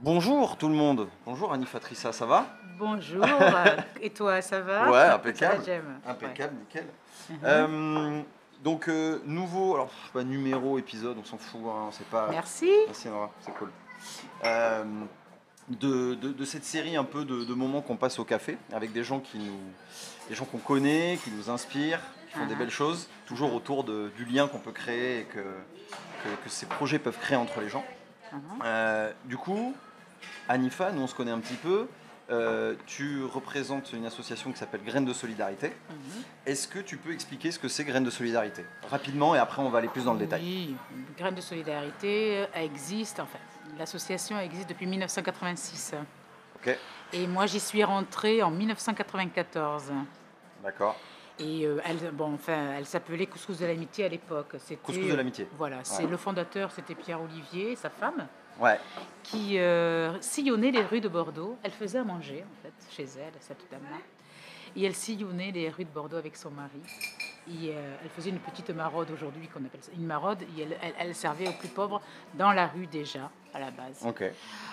Bonjour tout le monde. Bonjour Annie Fatrissa, ça va? Bonjour. Et toi, ça va? Ouais, Ça impeccable. va. Impeccable, nickel. Mhm. Euh, donc euh, nouveau, alors pas numéro, épisode, on s'en fout, hein, c'est pas. Merci. Merci Nora, c'est cool. Euh, de, de- de cette série un peu de, de moments qu'on passe au café avec des gens qui nous, des gens qu'on connaît, qui nous inspirent, qui font des Ah. belles choses, toujours autour de- du lien qu'on peut créer et que, que, que ces projets peuvent créer entre les gens. Euh, du coup, Anifa, nous on se connaît un petit peu. Euh, tu représentes une association qui s'appelle Graines de Solidarité. Mhm. Est-ce que tu peux expliquer ce que c'est Graines de Solidarité? Rapidement et après on va aller plus dans le détail. Oui, Graines de solidarité euh, existe, enfin, l'association existe depuis 1986. Ok, Et moi, j'y suis rentrée en 1994. d'accord. Et euh, elle, bon, enfin, elle s'appelait Couscous de l'amitié à l'époque. Couscous de l'amitié. Voilà, c'est Ouais. le fondateur, c'était Pierre Olivier, sa femme, Ouais, qui euh, sillonnait les rues de Bordeaux. Elle faisait à manger, en fait, chez elle, cette dame-là. Et elle sillonnait les rues de Bordeaux avec son mari. Et, euh, elle faisait une petite maraude aujourd'hui, qu'on appelle ça une maraude. Et elle, elle- elle servait aux plus pauvres dans la rue déjà, à la base.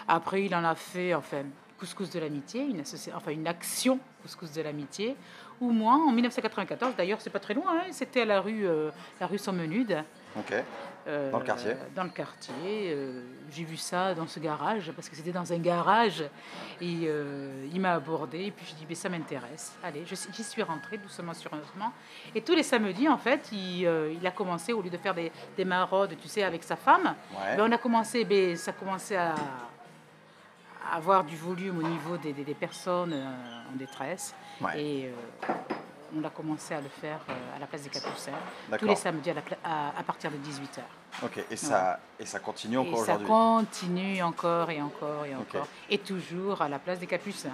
Après, il en a fait, enfin, Couscous de l'amitié, une, enfin, une action Couscous de l'amitié. Ou moi, en 1994, d'ailleurs, c'est pas très loin, hein, c'était à la rue, euh, la rue Sommenude. Ok, Euh, Dans le quartier Dans le quartier. euh, J'ai vu ça dans ce garage, parce que c'était dans un garage. Et euh, il m'a abordé, et puis je dis, mais ça m'intéresse. Allez, j'y suis rentrée doucement, sûrement. Et tous les samedis, en fait, il, il a commencé, au lieu de faire des, des maraudes, tu sais, avec sa femme, ouais. ben, on a commencé, ben, ça commençait à, à avoir du volume au niveau des, des- des personnes en détresse. Ouais. Et euh, on a commencé à le faire euh, à la place des Capucins, tous les samedis à, la pla- à- à partir de 18h. Ok, et ça, et ça continue encore Et ça aujourd'hui. continue encore et encore et encore. Et toujours à la place des Capucins.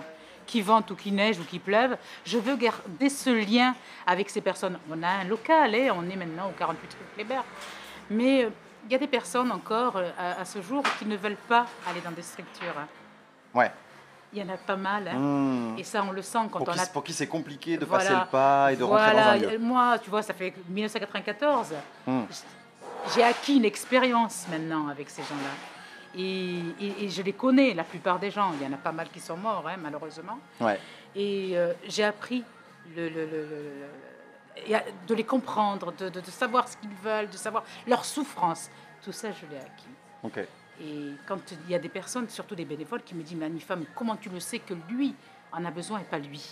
Qu'il vente ou qu'il neige ou qu'il pleuve, je veux garder ce lien avec ces personnes. On a un local, hein, on est maintenant au 48 rue Kléber. Mais euh, il y a des personnes encore euh, à, à ce jour qui ne veulent pas aller dans des structures. hein. Ouais. Il y en a pas mal. hein. Hmm. Et ça, on le sent quand Pour on qui, a pour qui c'est compliqué de Voilà. passer le pas et de rentrer voilà, dans un lieu. moi, tu vois, ça fait 1994. Hmm. J'ai acquis une expérience maintenant avec ces gens-là. Et, et- et je les connais, la plupart des gens. Il y en a pas mal qui sont morts, hein, malheureusement. Ouais, Et euh, j'ai appris le, le- le- de les comprendre, de, de- de savoir ce qu'ils veulent, de savoir leur souffrance. Tout ça, je l'ai acquis. ok. Et quand il y a des personnes, surtout des bénévoles, qui me disent, mais Anifa, mais comment tu le sais que lui en a besoin et pas lui?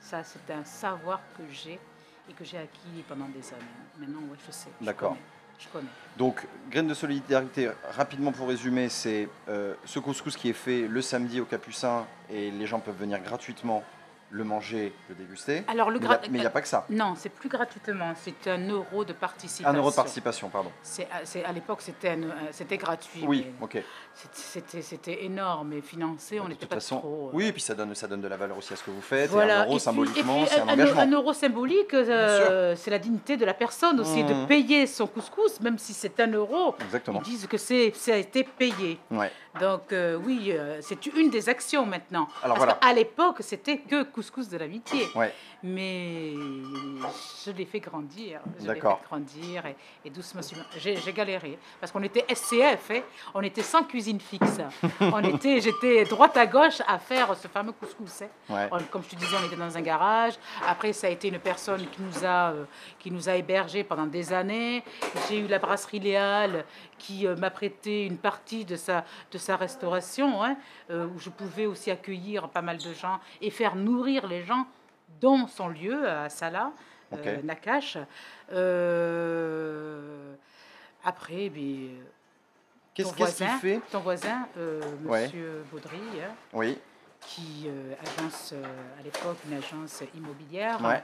Ça, c'est un savoir que j'ai et que j'ai acquis pendant des années. Maintenant, ouais, je sais. je D'accord. Je connais. Donc, Graines de Solidarité, rapidement pour résumer, c'est euh, ce couscous qui est fait le samedi au Capucin et les gens peuvent venir gratuitement le manger, le déguster. Alors, le Mais il y a- gra- mais il n'y a pas que ça. Non, c'est plus gratuitement. C'est un euro de participation. Un euro de participation, pardon. C'est, c'est- à l'époque, c'était, euh, c'était gratuit. Oui, ok. c'était, énorme et financé. On De n'était pas façon, trop. euh, oui, et puis ça donne, ça donne de la valeur aussi à ce que vous faites. Et Voilà. un euro, et puis, symboliquement, et c'est un un, engagement. un euro symbolique, euh, c'est la dignité de la personne aussi, de payer son couscous, même si c'est un euro. Exactement. Ils disent que c'est, ça a été payé. Ouais. Donc euh, oui, euh, c'est une des actions maintenant. Alors, Parce voilà. qu'à l'époque, c'était que couscous de l'amitié. Ouais. Mais je l'ai fait grandir. Je l'ai fait grandir et, et doucement. J'ai, galéré. Parce qu'on était SCF, hein. on était sans cuisine fixe. on était, j'étais droite à gauche à faire ce fameux couscous. hein. Ouais. On- Comme je te disais, on était dans un garage. Après, ça a été une personne qui nous a, euh, qui nous a hébergés pendant des années. J'ai eu la brasserie Léal qui euh, m'a prêté une partie de sa, de sa restauration, hein, euh, où je pouvais aussi accueillir pas mal de gens et faire nourrir les gens dans son lieu à Sala, euh, Ok. Nakash. Euh, après, ben, euh, Qu'est-ce qu'il voisin, fait ton voisin, euh, Ouais. Monsieur Baudry, hein, Oui, qui euh, agence euh, à l'époque une agence immobilière Ouais.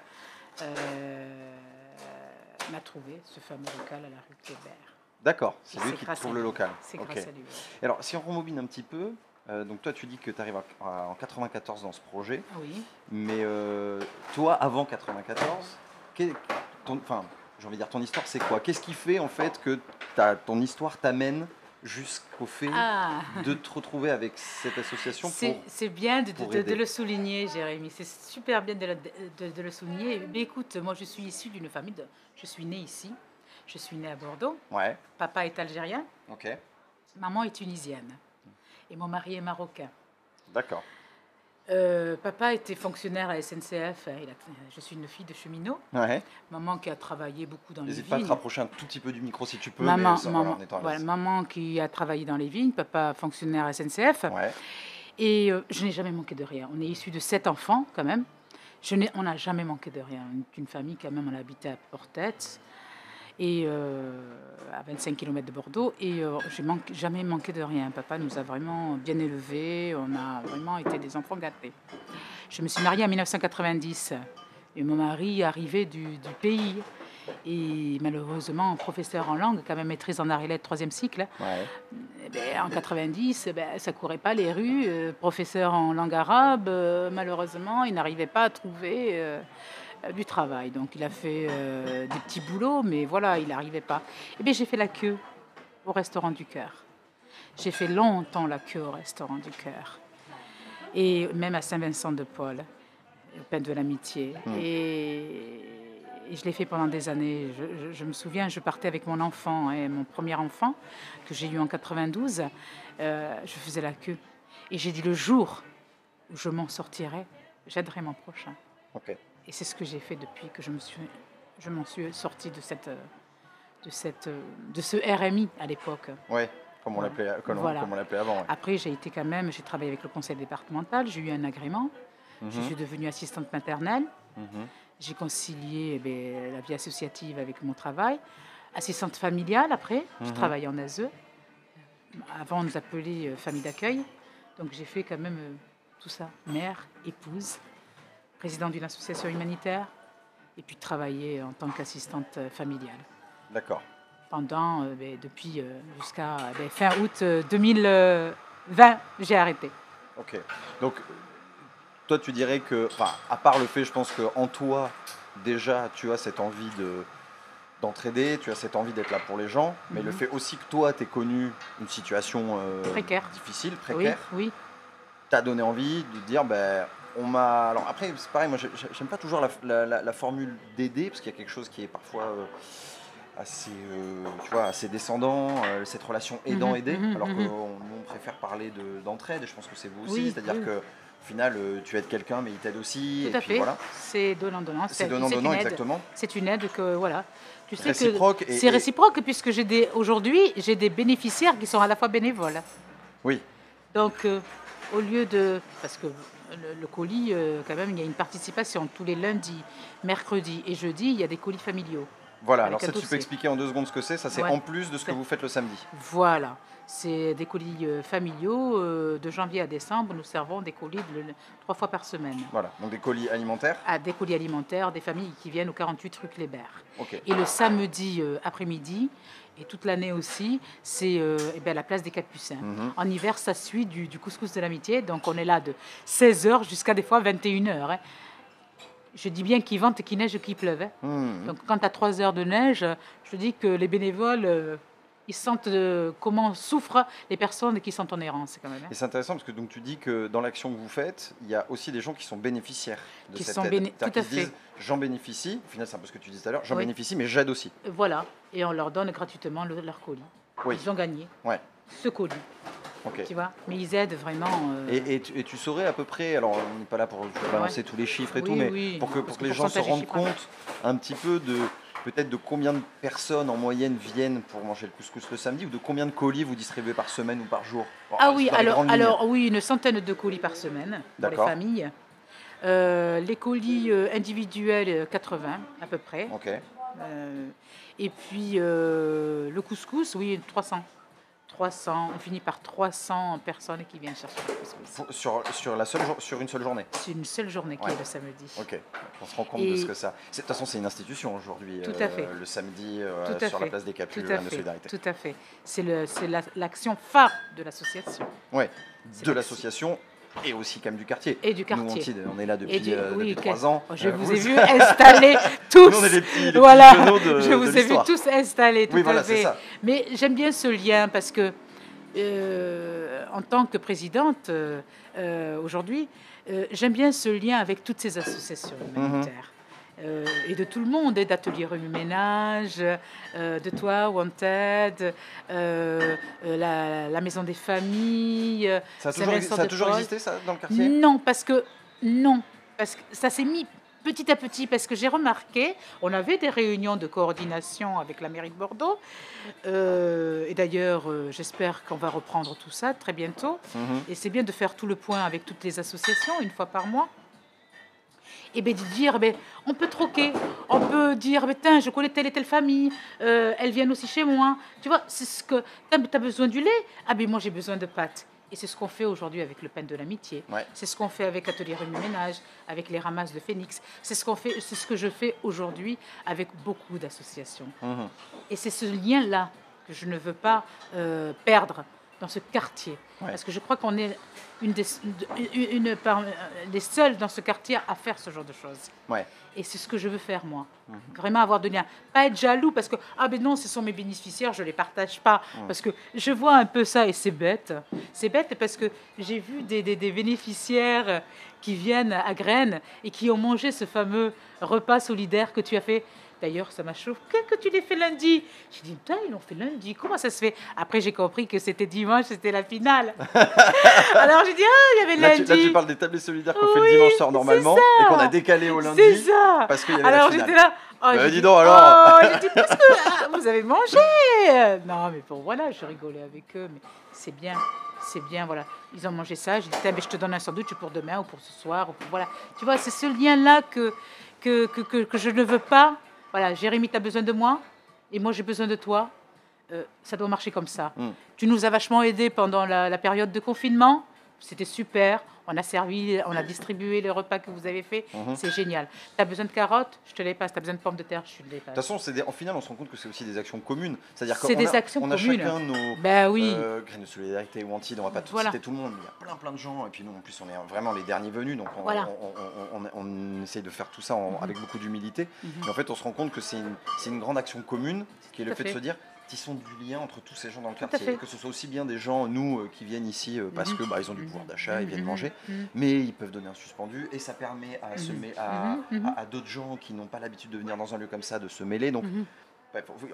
euh, m'a trouvé ce fameux local à la rue Kléber. d'accord. C'est lui qui trouve le local. C'est grâce à lui. Alors, si on remobine un petit peu, euh, donc toi, tu dis que tu arrives à- à- en 94 dans ce projet, Oui. mais euh, toi, avant 94, qu'est- ton, enfin, j'ai envie de dire, ton histoire, c'est quoi? Qu'est-ce qui fait en fait que ton histoire t'amène jusqu'au fait Ah, de te retrouver avec cette association c'est bien de, le souligner, Jérémy. C'est super bien de le, de- de le souligner. Mais écoute, moi, je suis issue d'une famille. De, je suis née ici. Je suis née à Bordeaux. Ouais, Papa est algérien. ok. Maman est tunisienne et mon mari est marocain. D'accord. Euh, papa était fonctionnaire à SNCF. Il a- je suis une fille de cheminot. Ouais. Maman qui a travaillé beaucoup dans les N'hésite pas à te vignes. rapprocher un tout petit peu du micro si tu peux. Maman, mais ça, voilà, maman, voilà, maman qui a travaillé dans les vignes, papa fonctionnaire à SNCF. Ouais. Et euh, je n'ai jamais manqué de rien. On est issu de sept enfants quand même. Je n'ai- on n'a jamais manqué de rien. Une famille quand même, on habitait à Portet et euh, à 25 km de Bordeaux. Et euh, j'ai manqué- jamais manqué de rien. Papa nous a vraiment bien élevés. On a vraiment été des enfants gâtés. Je me suis mariée en 1990 et mon mari arrivait du, du pays. Et malheureusement, professeur en langue, quand même maîtrise en arts et lettres, troisième cycle. Ouais. Eh ben, en 90, eh ben, ça courait pas les rues. Euh, professeur en langue arabe, euh, malheureusement, il n'arrivait pas à trouver euh, du travail. Donc, il a fait euh, des petits boulots, mais voilà, il n'arrivait pas. Eh bien, j'ai fait la queue au restaurant du cœur. J'ai fait longtemps la queue au restaurant du cœur. Et même à Saint-Vincent-de-Paul, au Pain de l'Amitié. Mm. Et, et je l'ai fait pendant des années. Je, je- je me souviens, je partais avec mon enfant, hein, mon premier enfant, que j'ai eu en 92. euh, je faisais la queue. Et j'ai dit le jour où je m'en sortirai, j'aiderai mon prochain. Et c'est ce que j'ai fait depuis que je me suis, je m'en suis sortie de cette, euh, de cette, euh, de ce RMI à l'époque. Ouais. Comme on l'appelait, comme, Voilà. comme on l'appelait avant. ouais. Après, j'ai été quand même, j'ai travaillé avec le conseil départemental, j'ai eu un agrément, je Mhm. suis devenue assistante maternelle, Mhm. j'ai concilié eh bien, la vie associative avec mon travail, assistante familiale après, je Mhm. travaillais en ASE. Avant, on nous appelait euh, famille d'accueil, donc j'ai fait quand même tout ça, mère, épouse, présidente d'une association humanitaire, et puis travailler en tant qu'assistante familiale. D'accord. Pendant, euh, ben, depuis euh, jusqu'à euh, ben, fin août euh, 2020, j'ai arrêté. Ok. Donc, toi, tu dirais que, enfin, à part le fait, je pense que en toi, déjà, tu as cette envie de d'entraider, tu as cette envie d'être là pour les gens, mais le Mhm. fait aussi que toi, tu connu une situation euh, Précaire. difficile, Oui, précaire, oui. t'as donné envie de dire, ben, on m'a. Alors après, c'est pareil, moi, j'ai- j'aime pas toujours la, la- la- la formule d'aider, parce qu'il y a quelque chose qui est parfois euh, assez, euh, tu vois, assez descendant, euh, cette relation aidant-aidé, Mhm, mhm, alors mhm. qu'on nous, on préfère parler de- d'entraide, et je pense que c'est vous aussi, Oui, c'est-à-dire oui. que au final, tu aides quelqu'un, mais il t'aide aussi, Tout et à puis fait. voilà, C'est donnant-donnant. c'est donnant-donnant, exactement, C'est une aide que, voilà. Tu sais réciproque, que et, c'est et- réciproque puisque j'ai des, aujourd'hui, j'ai des bénéficiaires qui sont à la fois bénévoles. oui, Donc, au lieu de. Parce que le, le colis, euh, quand même, il y a une participation tous les lundis, mercredis et jeudis, il y a des colis familiaux. voilà, alors ça, tu peux expliquer en deux secondes ce que c'est, ça c'est Ouais. en plus de ce que vous faites le samedi, Voilà. C'est des colis euh, familiaux. euh, de janvier à décembre, nous servons des colis de- trois fois par semaine. voilà, donc des colis alimentaires, À des colis alimentaires, des familles qui viennent au 48 rue Kléber. ok, Et le samedi euh, après-midi, et toute l'année aussi, c'est euh, eh ben, la place des Capucins. Mhm. En hiver, ça suit du, du couscous de l'amitié, donc on est là de 16h jusqu'à des fois 21h. Je dis bien qu'il vente, qu'il neige, qu'il pleuve. hein. Mhm. Donc quand as 3 heures de neige, je dis que les bénévoles, euh, ils sentent euh, comment souffrent les personnes qui sont en errance quand même. hein. Et c'est intéressant parce que donc tu dis que dans l'action que vous faites, il y a aussi des gens qui sont bénéficiaires de Qui cette sont aide. tout à fait. J'en bénéficie. Au final, c'est un peu ce que tu disais tout à l'heure. J'en Oui. bénéficie, mais j'aide aussi. Voilà, et on leur donne gratuitement le- leur colis. Oui. Ils ont gagné Ouais. ce colis, Ok. tu vois. Mais ils aident vraiment. euh, Et, et tu, et tu saurais à peu près, alors on n'est pas là pour balancer tous les chiffres et Oui, tout, mais oui, pour que, pour que les gens se rendent compte un petit peu de peut-être de combien de personnes en moyenne viennent pour manger le couscous le samedi ou de combien de colis vous distribuez par semaine ou par jour Ah oui, alors, oui, une centaine de colis par semaine pour les familles. Euh, les colis euh, individuels, euh, 80 à peu près. Euh, et puis euh, le couscous, oui, 300. 300, on finit par 300 personnes qui viennent chercher le couscous. Sur, sur, la seule, sur une seule journée? C'est une seule journée qui Ouais. est le samedi. Ok, on se rend compte de ce que ça. De toute façon, c'est une institution aujourd'hui. Tout euh, à fait. Le samedi euh, Tout sur la place des Tout Capules à de solidarité. tout à fait. C'est la- l'action phare de l'association C'est de l'association et aussi quand même du quartier. et du Nous, quartier. Antide, on est là depuis, du- euh, oui, depuis ans. Oh, Je Euh, vous vous- ai vu installer tous. Nous, on est les petits, les voilà, de- je de vous ai vu tous installés, tout Oui, à voilà, ça. Mais j'aime bien ce lien parce que, euh, en tant que présidente euh, aujourd'hui, j'aime bien ce lien avec toutes ces associations Mhm. humanitaires. Euh, et de tout le monde, et d'Atelier Remue Ménage, euh, de toi, Wanted, euh, la, la Maison des Familles. Ça a toujours, ça a toujours existé ça dans le quartier? Non, parce que non, parce que ça s'est mis petit à petit, parce que j'ai remarqué, on avait des réunions de coordination avec la mairie de Bordeaux, euh, et d'ailleurs, euh, j'espère qu'on va reprendre tout ça très bientôt. Mhm. Et c'est bien de faire tout le point avec toutes les associations une fois par mois. Et bien de dire, ben, on peut troquer, on peut dire, ben, tiens, je connais telle et telle famille, euh, elles viennent aussi chez moi. Tu vois, c'est ce que. Tu as, besoin du lait Ah ben moi j'ai besoin de pâtes. Et c'est ce qu'on fait aujourd'hui avec le pain de l'amitié. Ouais. C'est ce qu'on fait avec Atelier Remue Ménage, avec les ramasses de Phoenix. C'est ce qu'on fait, c'est ce que je fais aujourd'hui avec beaucoup d'associations. Mhm. Et c'est ce lien-là que je ne veux pas euh, perdre dans ce quartier. Ouais. Parce que je crois qu'on est une des, une, une par- euh, des seuls dans ce quartier à faire ce genre de choses. Ouais. Et c'est ce que je veux faire, moi. Mhm. Vraiment avoir de lien. Pas être jaloux parce que, ah ben non, ce sont mes bénéficiaires, je ne les partage pas. Mhm. Parce que je vois un peu ça et c'est bête. C'est bête parce que j'ai vu des, des- des bénéficiaires qui viennent à Graines et qui ont mangé ce fameux repas solidaire que tu as fait. D'ailleurs, ça m'a choqué que tu l'aies fait lundi. J'ai dit, putain, ils l'ont fait lundi. Comment ça se fait? Après, j'ai compris que c'était dimanche, c'était la finale. Alors, j'ai dit, ah, il y avait Là tu, lundi. là, tu parles des tablés solidaires qu'on fait le dimanche soir c'est normalement et qu'on a décalé au C'est lundi ça. parce qu'il y avait la Alors finale. j'étais là. Oh, Bah, dis dit, donc, alors. Oh, dit parce que ah, vous avez mangé. Non, mais bon, voilà, je rigolais avec eux, mais c'est bien. C'est bien, voilà. Ils ont mangé ça. J'ai dit, mais je te donne un sandwich pour demain ou pour ce soir. Ou pour, voilà. Tu vois, c'est ce lien-là que que, que, que, que je ne veux pas. Voilà, Jérémy, tu as besoin de moi et moi, j'ai besoin de toi. Euh, ça doit marcher comme ça. Mm. Tu nous as vachement aidés pendant la, la période de confinement. C'était super. On a servi, on a distribué les repas que vous avez fait. Mhm. C'est génial. Tu as besoin de carottes? Je te les passe. Tu as besoin de pommes de terre? Je te les De toute passe. façon, des- en final, on se rend compte que c'est aussi des actions communes. C'est-à-dire C'est qu'on des a, actions on a communes. chacun nos oui. euh, graines de solidarité ou anti, on va pas tout Voilà. citer tout le monde, mais il y a plein plein de gens. Et puis nous, en plus, on est vraiment les derniers venus, donc on, Voilà. on, on- on- on essaye de faire tout ça en- Mhm. avec beaucoup d'humilité. Mhm. Mais en fait, on se rend compte que c'est une, une grande action commune, qui est le à fait, de fait. se dire tissons du lien entre tous ces gens dans le quartier. Et Que ce soit aussi bien des gens, nous, euh, qui viennent ici euh, parce Mhm. que bah, ils ont du pouvoir d'achat, ils viennent Mhm. manger, Mhm. mais ils peuvent donner un suspendu et ça permet à, se mê- à, à- à d'autres gens qui n'ont pas l'habitude de venir dans un lieu comme ça de se mêler. Donc,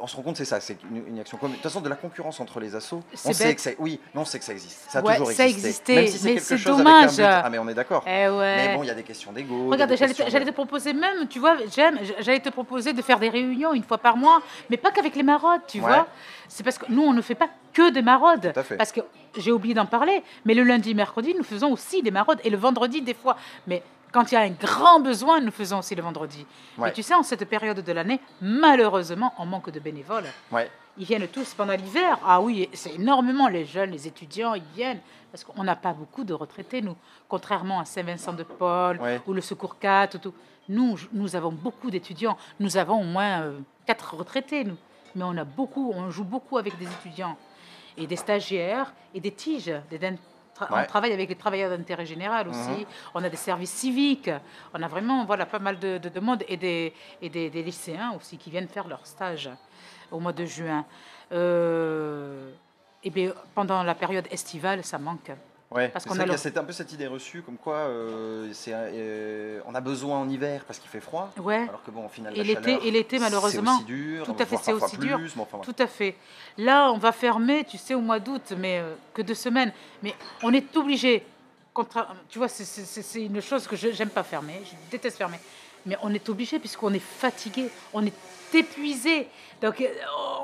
on se rend compte, c'est ça, c'est une, une action commune. De toute façon, de la concurrence entre les assos, C'est on sait que ça, oui, non, on sait que ça existe. Ça a Ouais, toujours ça existé. Même si c'est mais quelque c'est chose dommage. avec un but. Ah, mais on est d'accord. Eh ouais. Mais bon, il y a des questions d'ego. Regarde, j'allais te, de- proposer même, tu vois, j'aime, j'allais te proposer de faire des réunions une fois par mois, mais pas qu'avec les maraudes, tu Ouais. vois. C'est parce que nous, on ne fait pas que des maraudes. Tout à fait. Parce que j'ai oublié d'en parler, mais le lundi, mercredi, nous faisons aussi des maraudes, et le vendredi, des fois. Mais quand il y a un grand besoin, nous faisons aussi le vendredi. Ouais. Et tu sais, en cette période de l'année, malheureusement, on manque de bénévoles. Ouais. Ils viennent tous pendant l'hiver. Ah oui, c'est énormément les jeunes, les étudiants, ils viennent. Parce qu'on n'a pas beaucoup de retraités, nous. Contrairement à Saint-Vincent-de-Paul Ouais. ou le Secours 4. ou tout. Nous, nous avons beaucoup d'étudiants. Nous avons au moins euh, quatre retraités, nous. Mais on a beaucoup, on joue beaucoup avec des étudiants et des stagiaires et des tiges. Des, tra- Ouais. On travaille avec les travailleurs d'intérêt général aussi. Mhm. On a des services civiques. On a vraiment voilà, pas mal de, de demandes et, des, et des, des lycéens aussi qui viennent faire leur stage au mois de juin. Euh, et bien, pendant la période estivale, ça manque. Ouais. Parce qu'on a un peu cette idée reçue comme quoi euh, euh, on a besoin en hiver parce qu'il fait froid. Ouais. Alors que bon, au final, Et l'été- et l'été, malheureusement, aussi dur. tout à fait, c'est aussi dur. plus, mais enfin, ouais. Tout à fait. Là, on va fermer, tu sais, au mois d'août, mais euh, que deux semaines. Mais on est obligé. Contra- Tu vois, c'est- une chose que je n'aime pas fermer. Je déteste fermer. Mais on est obligé puisqu'on est fatigué, on est épuisé. Donc, euh,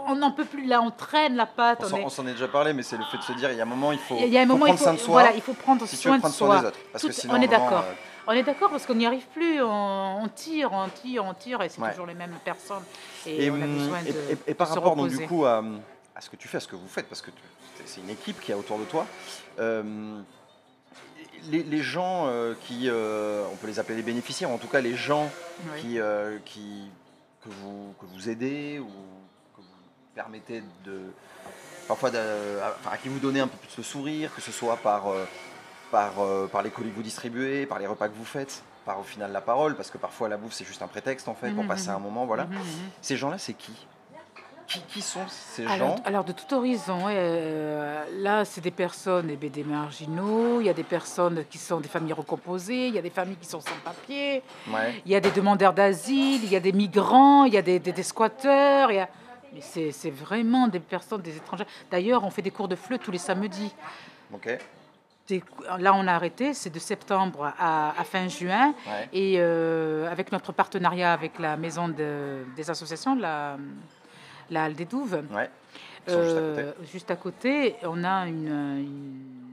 on n'en peut plus. Là, on traîne la patte. On on s'en- est- est déjà parlé, mais c'est le fait de se dire, il y a un moment, il faut, Il y a un faut moment, prendre il faut, soin de soi. voilà, il faut prendre si soin de prendre soi. soin des autres. Parce Tout- que sinon, on est d'accord. euh, On est d'accord parce qu'on n'y arrive plus. On, on tire, on tire, on tire, et c'est Ouais. toujours les mêmes personnes. Et, Et, on a hum, besoin de, et- et- et par de rapport donc, du coup à, à ce que tu fais, à ce que vous faites, parce que c'est une équipe qui est autour de toi, euh, les, les gens euh, qui, euh, on peut les appeler les bénéficiaires, en tout cas les gens Oui. qui, euh, qui, que, vous, que vous aidez ou que vous permettez de, parfois de- à, qui vous donnez un peu plus de sourire, que ce soit par, par, par les colis que vous distribuez, par les repas que vous faites, par au final la parole, parce que parfois la bouffe c'est juste un prétexte en fait pour Mhm, passer mhm. un moment, voilà. Ces gens-là, c'est qui? Qui, qui sont ces Alors, gens alors, de tout horizon, euh, là c'est des personnes, eh bien, des marginaux, il y a des personnes qui sont des familles recomposées, il y a des familles qui sont sans papier, Ouais. il y a des demandeurs d'asile, il y a des migrants, il y a des, des- des squatteurs, il y a... Mais c'est c'est vraiment des personnes, des étrangers. D'ailleurs, on fait des cours de FLE tous les samedis. Ok. Là, on a arrêté, c'est de septembre à, à fin juin. Ouais. Et euh, avec notre partenariat avec la maison de- des associations, la, la Halle des Douves, Ouais. Ils sont juste à côté. euh, juste à côté, on a une, une-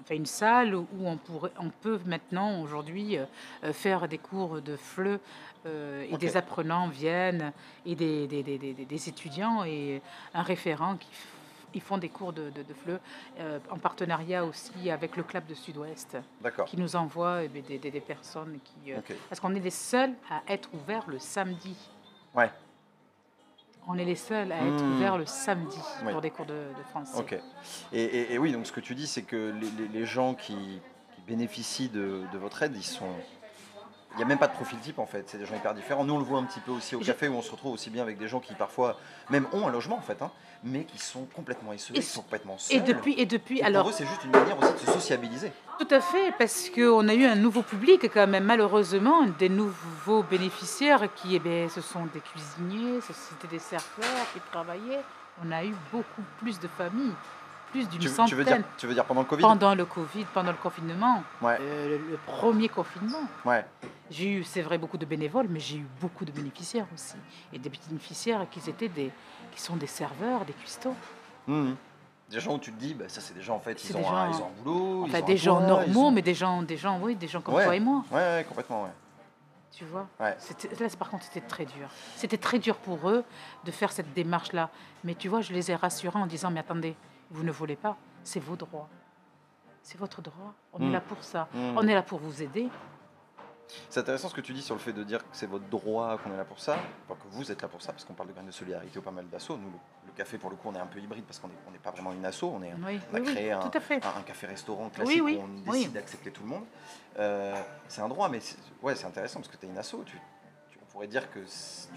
enfin, une salle où on, pourrait, on peut maintenant, aujourd'hui, euh, faire des cours de FLE euh, et des apprenants viennent et des, des- des- des- des étudiants et un référent qui ils font des cours de, de, de FLE euh, en partenariat aussi avec le club de Sud-Ouest D'accord. qui nous envoie des, des- des personnes qui... euh, Ok. Parce qu'on est les seuls à être ouverts le samedi. Ouais. On est les seuls à être Hmm. ouverts le samedi Oui. pour des cours de, de français. Ok. Et, et- et oui, donc ce que tu dis, c'est que les, les- les gens qui, qui bénéficient de, de votre aide, ils sont. Il n'y a même pas de profil type en fait, c'est des gens hyper différents. Nous on le voit un petit peu aussi au café où on se retrouve aussi bien avec des gens qui parfois même ont un logement en fait, hein, mais qui sont complètement isolés, Et qui sont complètement seuls. Et depuis, et depuis Et alors, pour eux c'est juste une manière aussi de se sociabiliser. tout à fait, parce qu'on a eu un nouveau public quand même, malheureusement, des nouveaux bénéficiaires qui, eh bien, ce sont des cuisiniers, c'était des serveurs qui travaillaient. On a eu beaucoup plus de familles, plus d'une centaine. tu veux dire, tu veux dire pendant le Covid Pendant le Covid, pendant le confinement, Ouais, euh, le, le premier confinement, ouais. j'ai eu, c'est vrai, beaucoup de bénévoles, mais j'ai eu beaucoup de bénéficiaires aussi. Et des bénéficiaires qui, étaient des, qui sont des serveurs, des cuistots. Mhm. Des gens où tu te dis, bah, ça c'est des gens en fait, ils ont, un, gens- ils ont un boulot, ils Enfin, ont des un gens normaux, ont- mais des gens, des gens, oui, des gens comme Ouais. toi et moi. Ouais, ouais, complètement, ouais. Tu vois? Ouais. Là, par contre, c'était très dur. C'était très dur pour eux de faire cette démarche-là. Mais tu vois, je les ai rassurés en disant, mais attendez, vous ne voulez pas, c'est vos droits. C'est votre droit. On est là pour ça. Mhm. On est là pour vous aider. C'est intéressant ce que tu dis sur le fait de dire que c'est votre droit qu'on est là pour ça, enfin, que vous êtes là pour ça, parce qu'on parle de graines de solidarité ou pas mal d'assauts. Nous, le, le café, pour le coup, on est un peu hybride parce qu'on n'est pas vraiment une asso, on, est, Oui, on a oui, oui, créé un, café-restaurant classique où on décide d'accepter tout le monde. Euh, c'est un droit, mais c'est ouais, c'est intéressant parce que tu es une asso. Tu, tu- on pourrait dire que c'est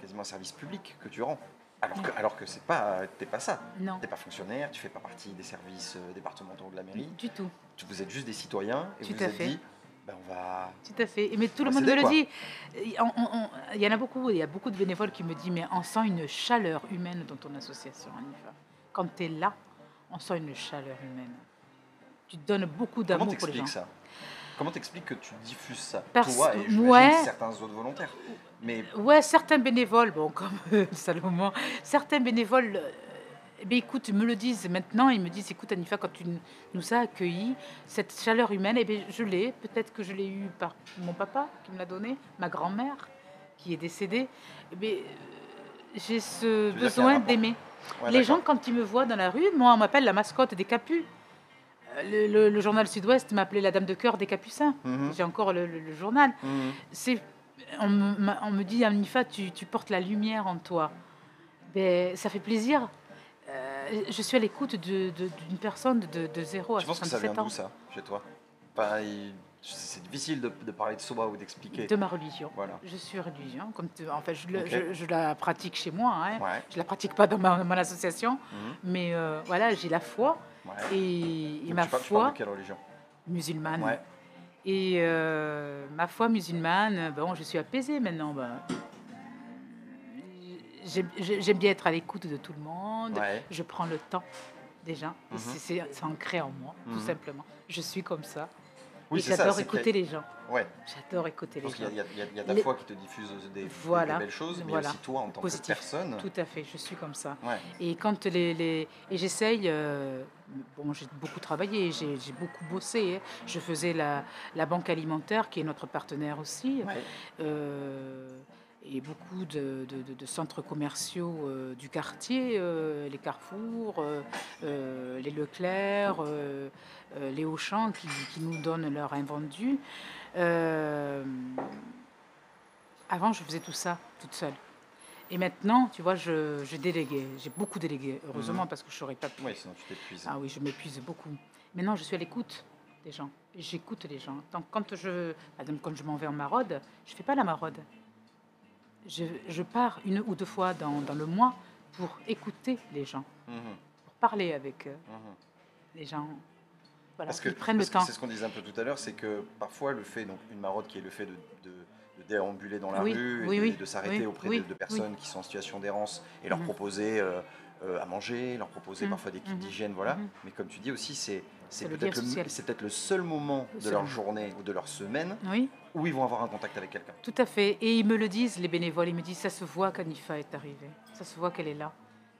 quasiment un service public que tu rends. Alors que, alors que c'est pas, t'es pas ça. Non, T'es pas fonctionnaire, tu fais pas partie des services euh, départementaux de la mairie. du tout. Tu- Vous êtes juste des citoyens et Tout vous vous êtes fait. dit, ben, on va Tout à fait. Mais tout le monde me le dit. Il on- on- on- y en a beaucoup. Il y a beaucoup de bénévoles qui me disent, mais on sent une chaleur humaine dans ton association, Anifa. Quand tu es là, on sent une chaleur humaine. Tu donnes beaucoup d'amour pour les gens. ça? Comment t'expliques que tu diffuses ça Parce- Toi et ouais. certains autres volontaires. Mais Ouais, certains bénévoles, bon, comme euh, Salomon, certains bénévoles, euh, eh bien, écoute, me le disent maintenant, ils me disent, écoute, Anifa, quand tu nous as accueillis, cette chaleur humaine, eh bien, je l'ai, peut-être que je l'ai eue par mon papa qui me l'a donné, ma grand-mère qui est décédée, Eh bien, euh, j'ai ce besoin d'aimer. ouais, Les gens, quand ils me voient dans la rue, moi, on m'appelle la mascotte des Capus. Le, le- le journal Sud-Ouest m'appelait la dame de cœur des Capucins. Mhm, J'ai encore le- journal. Mhm. c'est on me, m'a- on me dit Anifa tu, tu portes la lumière en toi. Ben, ça fait plaisir. Euh, je suis à l'écoute de- de- d'une personne de, de 0 à Tu penses que ça vient 77 ans. d'où ça, chez toi? Enfin, il- C'est difficile de, de parler de soi ou d'expliquer. de ma religion Voilà. je suis religion comme tu- en fait je, le- Ok. je- je la pratique chez moi hein. Ouais. je la pratique pas dans ma, mon association mhm, mais euh, voilà j'ai la foi ouais. et, et ma foi de quelle religion? musulmane Ouais. Et euh, ma foi musulmane, bon, je suis apaisée maintenant. ben. J'aime bien être à l'écoute de tout le monde. Je prends le temps déjà. Mhm. c'est ancré en moi, tout Mhm. simplement. Je suis comme ça. Oui, et j'adore y écouter les gens. Ouais. J'adore écouter les Parce qu'il gens. y, a- il y a- il y a ta Les- foi qui te diffuse des, Voilà. des belles choses, mais Voilà. aussi toi en tant Positif. que personne. Tout à fait, je suis comme ça. Ouais. Et quand les, les- et j'essaye, euh, bon, j'ai beaucoup travaillé, j'ai j'ai beaucoup bossé. hein. Je faisais la, la banque alimentaire, qui est notre partenaire aussi. Ouais. euh, et beaucoup de, de- de- de centres commerciaux euh, du quartier, euh, les Carrefour, euh, les Leclerc, les Auchan qui, qui nous donnent leur invendu. Avant, je faisais tout ça toute seule. Et maintenant, tu vois, je, je déléguais. J'ai beaucoup délégué, heureusement, Mhm. parce que je n'aurais pas pu. Oui, sinon tu t'épuises. Ah oui, je m'épuise beaucoup. Maintenant, je suis à l'écoute des gens. J'écoute les gens. Donc, quand je, quand je m'en vais en maraude, je fais pas la maraude. Je, je pars une ou deux fois dans, dans le mois pour écouter les gens, Mhm, pour parler avec eux. mhm. les gens. Voilà, Parce que ils prennent le parce temps. c'est ce qu'on disait un peu tout à l'heure, c'est que parfois le fait, donc une maraude qui est le fait de, de- de déambuler dans la Oui, rue et de, oui, de s'arrêter auprès de, personnes qui sont en situation d'errance et leur Mhm. proposer euh, euh, à manger, leur proposer parfois des kits d'hygiène, voilà. Mais comme tu dis aussi, c'est c'est C'est le peut-être le, c'est seul moment Le de seul leur moment. journée ou de leur semaine Oui, où ils vont avoir un contact avec quelqu'un. tout à fait. Et ils me le disent, les bénévoles. Ils me disent, ça se voit qu'Anifa est arrivée. Ça se voit qu'elle est là.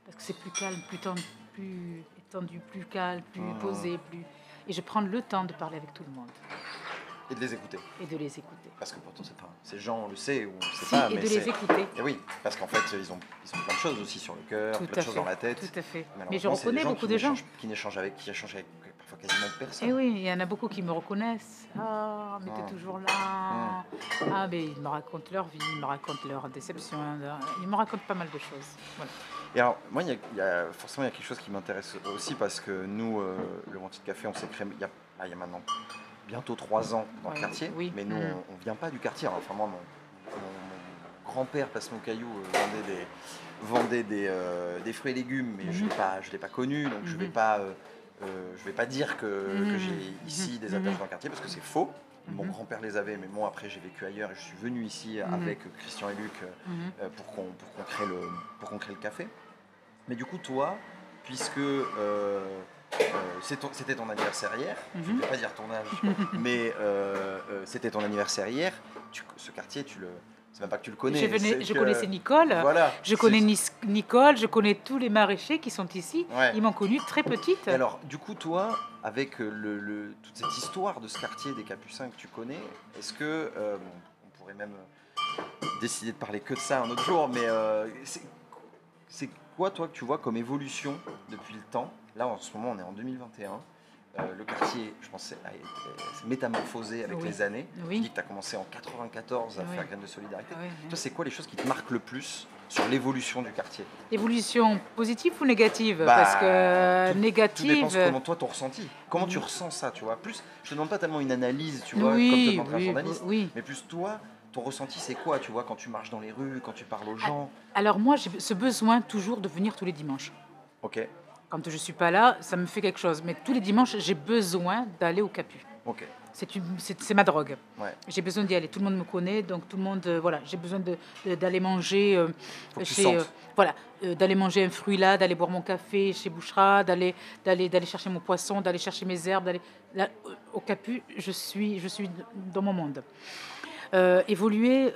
Parce que c'est plus calme, plus, tendu, plus étendu, plus calme, plus Mhm. posé, plus... Et je prends le temps de parler avec tout le monde Et de les écouter. et de les écouter. Parce que pourtant, c'est pas. Ces gens, on le sait ou sait Si, pas, et mais de les c'est. écouter. Et oui, parce qu'en fait, ils ont, ils ont plein de choses aussi sur le cœur, plein de choses dans la tête. Tout à fait. Mais je c'est reconnais beaucoup de gens. Qui n'échangent avec, qui échangent avec quasiment personne. Eh oui, il y en a beaucoup qui me reconnaissent. Ah, mais Ah. t'es toujours là. Ah, mais ils me racontent leur vie, ils me racontent leur déception. Ils me racontent pas mal de choses. Voilà. Et alors, moi, y a, y a- forcément, il y a quelque chose qui m'intéresse aussi parce que nous, euh, le Wanted Café, on s'est créé il y a, ah, il y a maintenant bientôt trois ans dans le quartier. oui. Mais nous, Mm. on ne vient pas du quartier. Alors, vraiment, mon, mon- mon grand-père, passe mon caillou, euh, vendait des, vendait des, euh, des fruits et légumes, mais je ne l'ai pas connu, donc je ne vais, Mhm. pas, euh, euh, je vais pas dire que, que Mhm. j'ai ici des Mhm. attaches dans le quartier parce que c'est faux. Mon Mhm. grand-père les avait, mais moi, après, j'ai vécu ailleurs et je suis venu ici avec Christian et Luc. euh, euh, pour qu'on crée, le, crée café. Mais du coup, toi, puisque euh, euh, c'était ton anniversaire hier, je ne vais pas dire ton âge, mais euh, c'était ton anniversaire hier, tu- ce quartier, tu le, c'est même pas que tu le connais. je, venais- c'est je que- connaissais Nicole. Voilà. Je connais Nicole, je connais tous les maraîchers qui sont ici. Ouais. Ils m'ont connue très petite. Et alors, du coup, toi, avec euh, le, le- toute cette histoire de ce quartier des Capucins que tu connais, est-ce que, euh, bon, on pourrait même euh, décider de parler que de ça un autre jour, mais euh, c'est quoi, toi, que tu vois comme évolution depuis le temps? Là, en ce moment, on est en 2021. Euh, le quartier, je pense, a été s'est métamorphosé avec Oui. les années. Tu Oui. dis que tu as commencé en 94 à Oui. faire Graines de Solidarité. Ah. Toi, c'est quoi les choses qui te marquent le plus sur l'évolution du quartier? Évolution positive ou négative? Bah, Parce que euh, tout- Tout négative. dépend de comment toi ton ressenti. Comment tu ressens ça, tu vois? Plus, je te demande pas tellement une analyse, tu vois, comme te demanderait un journaliste, mais plus toi, ton ressenti c'est quoi, tu vois, quand tu marches dans les rues, quand tu parles aux gens? Alors moi, j'ai ce besoin toujours de venir tous les dimanches. Ok, Quand je suis pas là, ça me fait quelque chose. Mais tous les dimanches, j'ai besoin d'aller au Capu. ok, C'est ma drogue. ouais. J'ai besoin d'y aller. Tout le monde me connaît, donc tout le monde, euh, voilà. J'ai besoin d'aller manger euh, chez, euh, voilà, d'aller manger un fruit là, d'aller boire mon café chez Bouchera, d'aller, d'aller, d'aller chercher mon poisson, d'aller chercher mes herbes, d'aller là, au Capu. Je suis, je suis dans mon monde. Évoluer.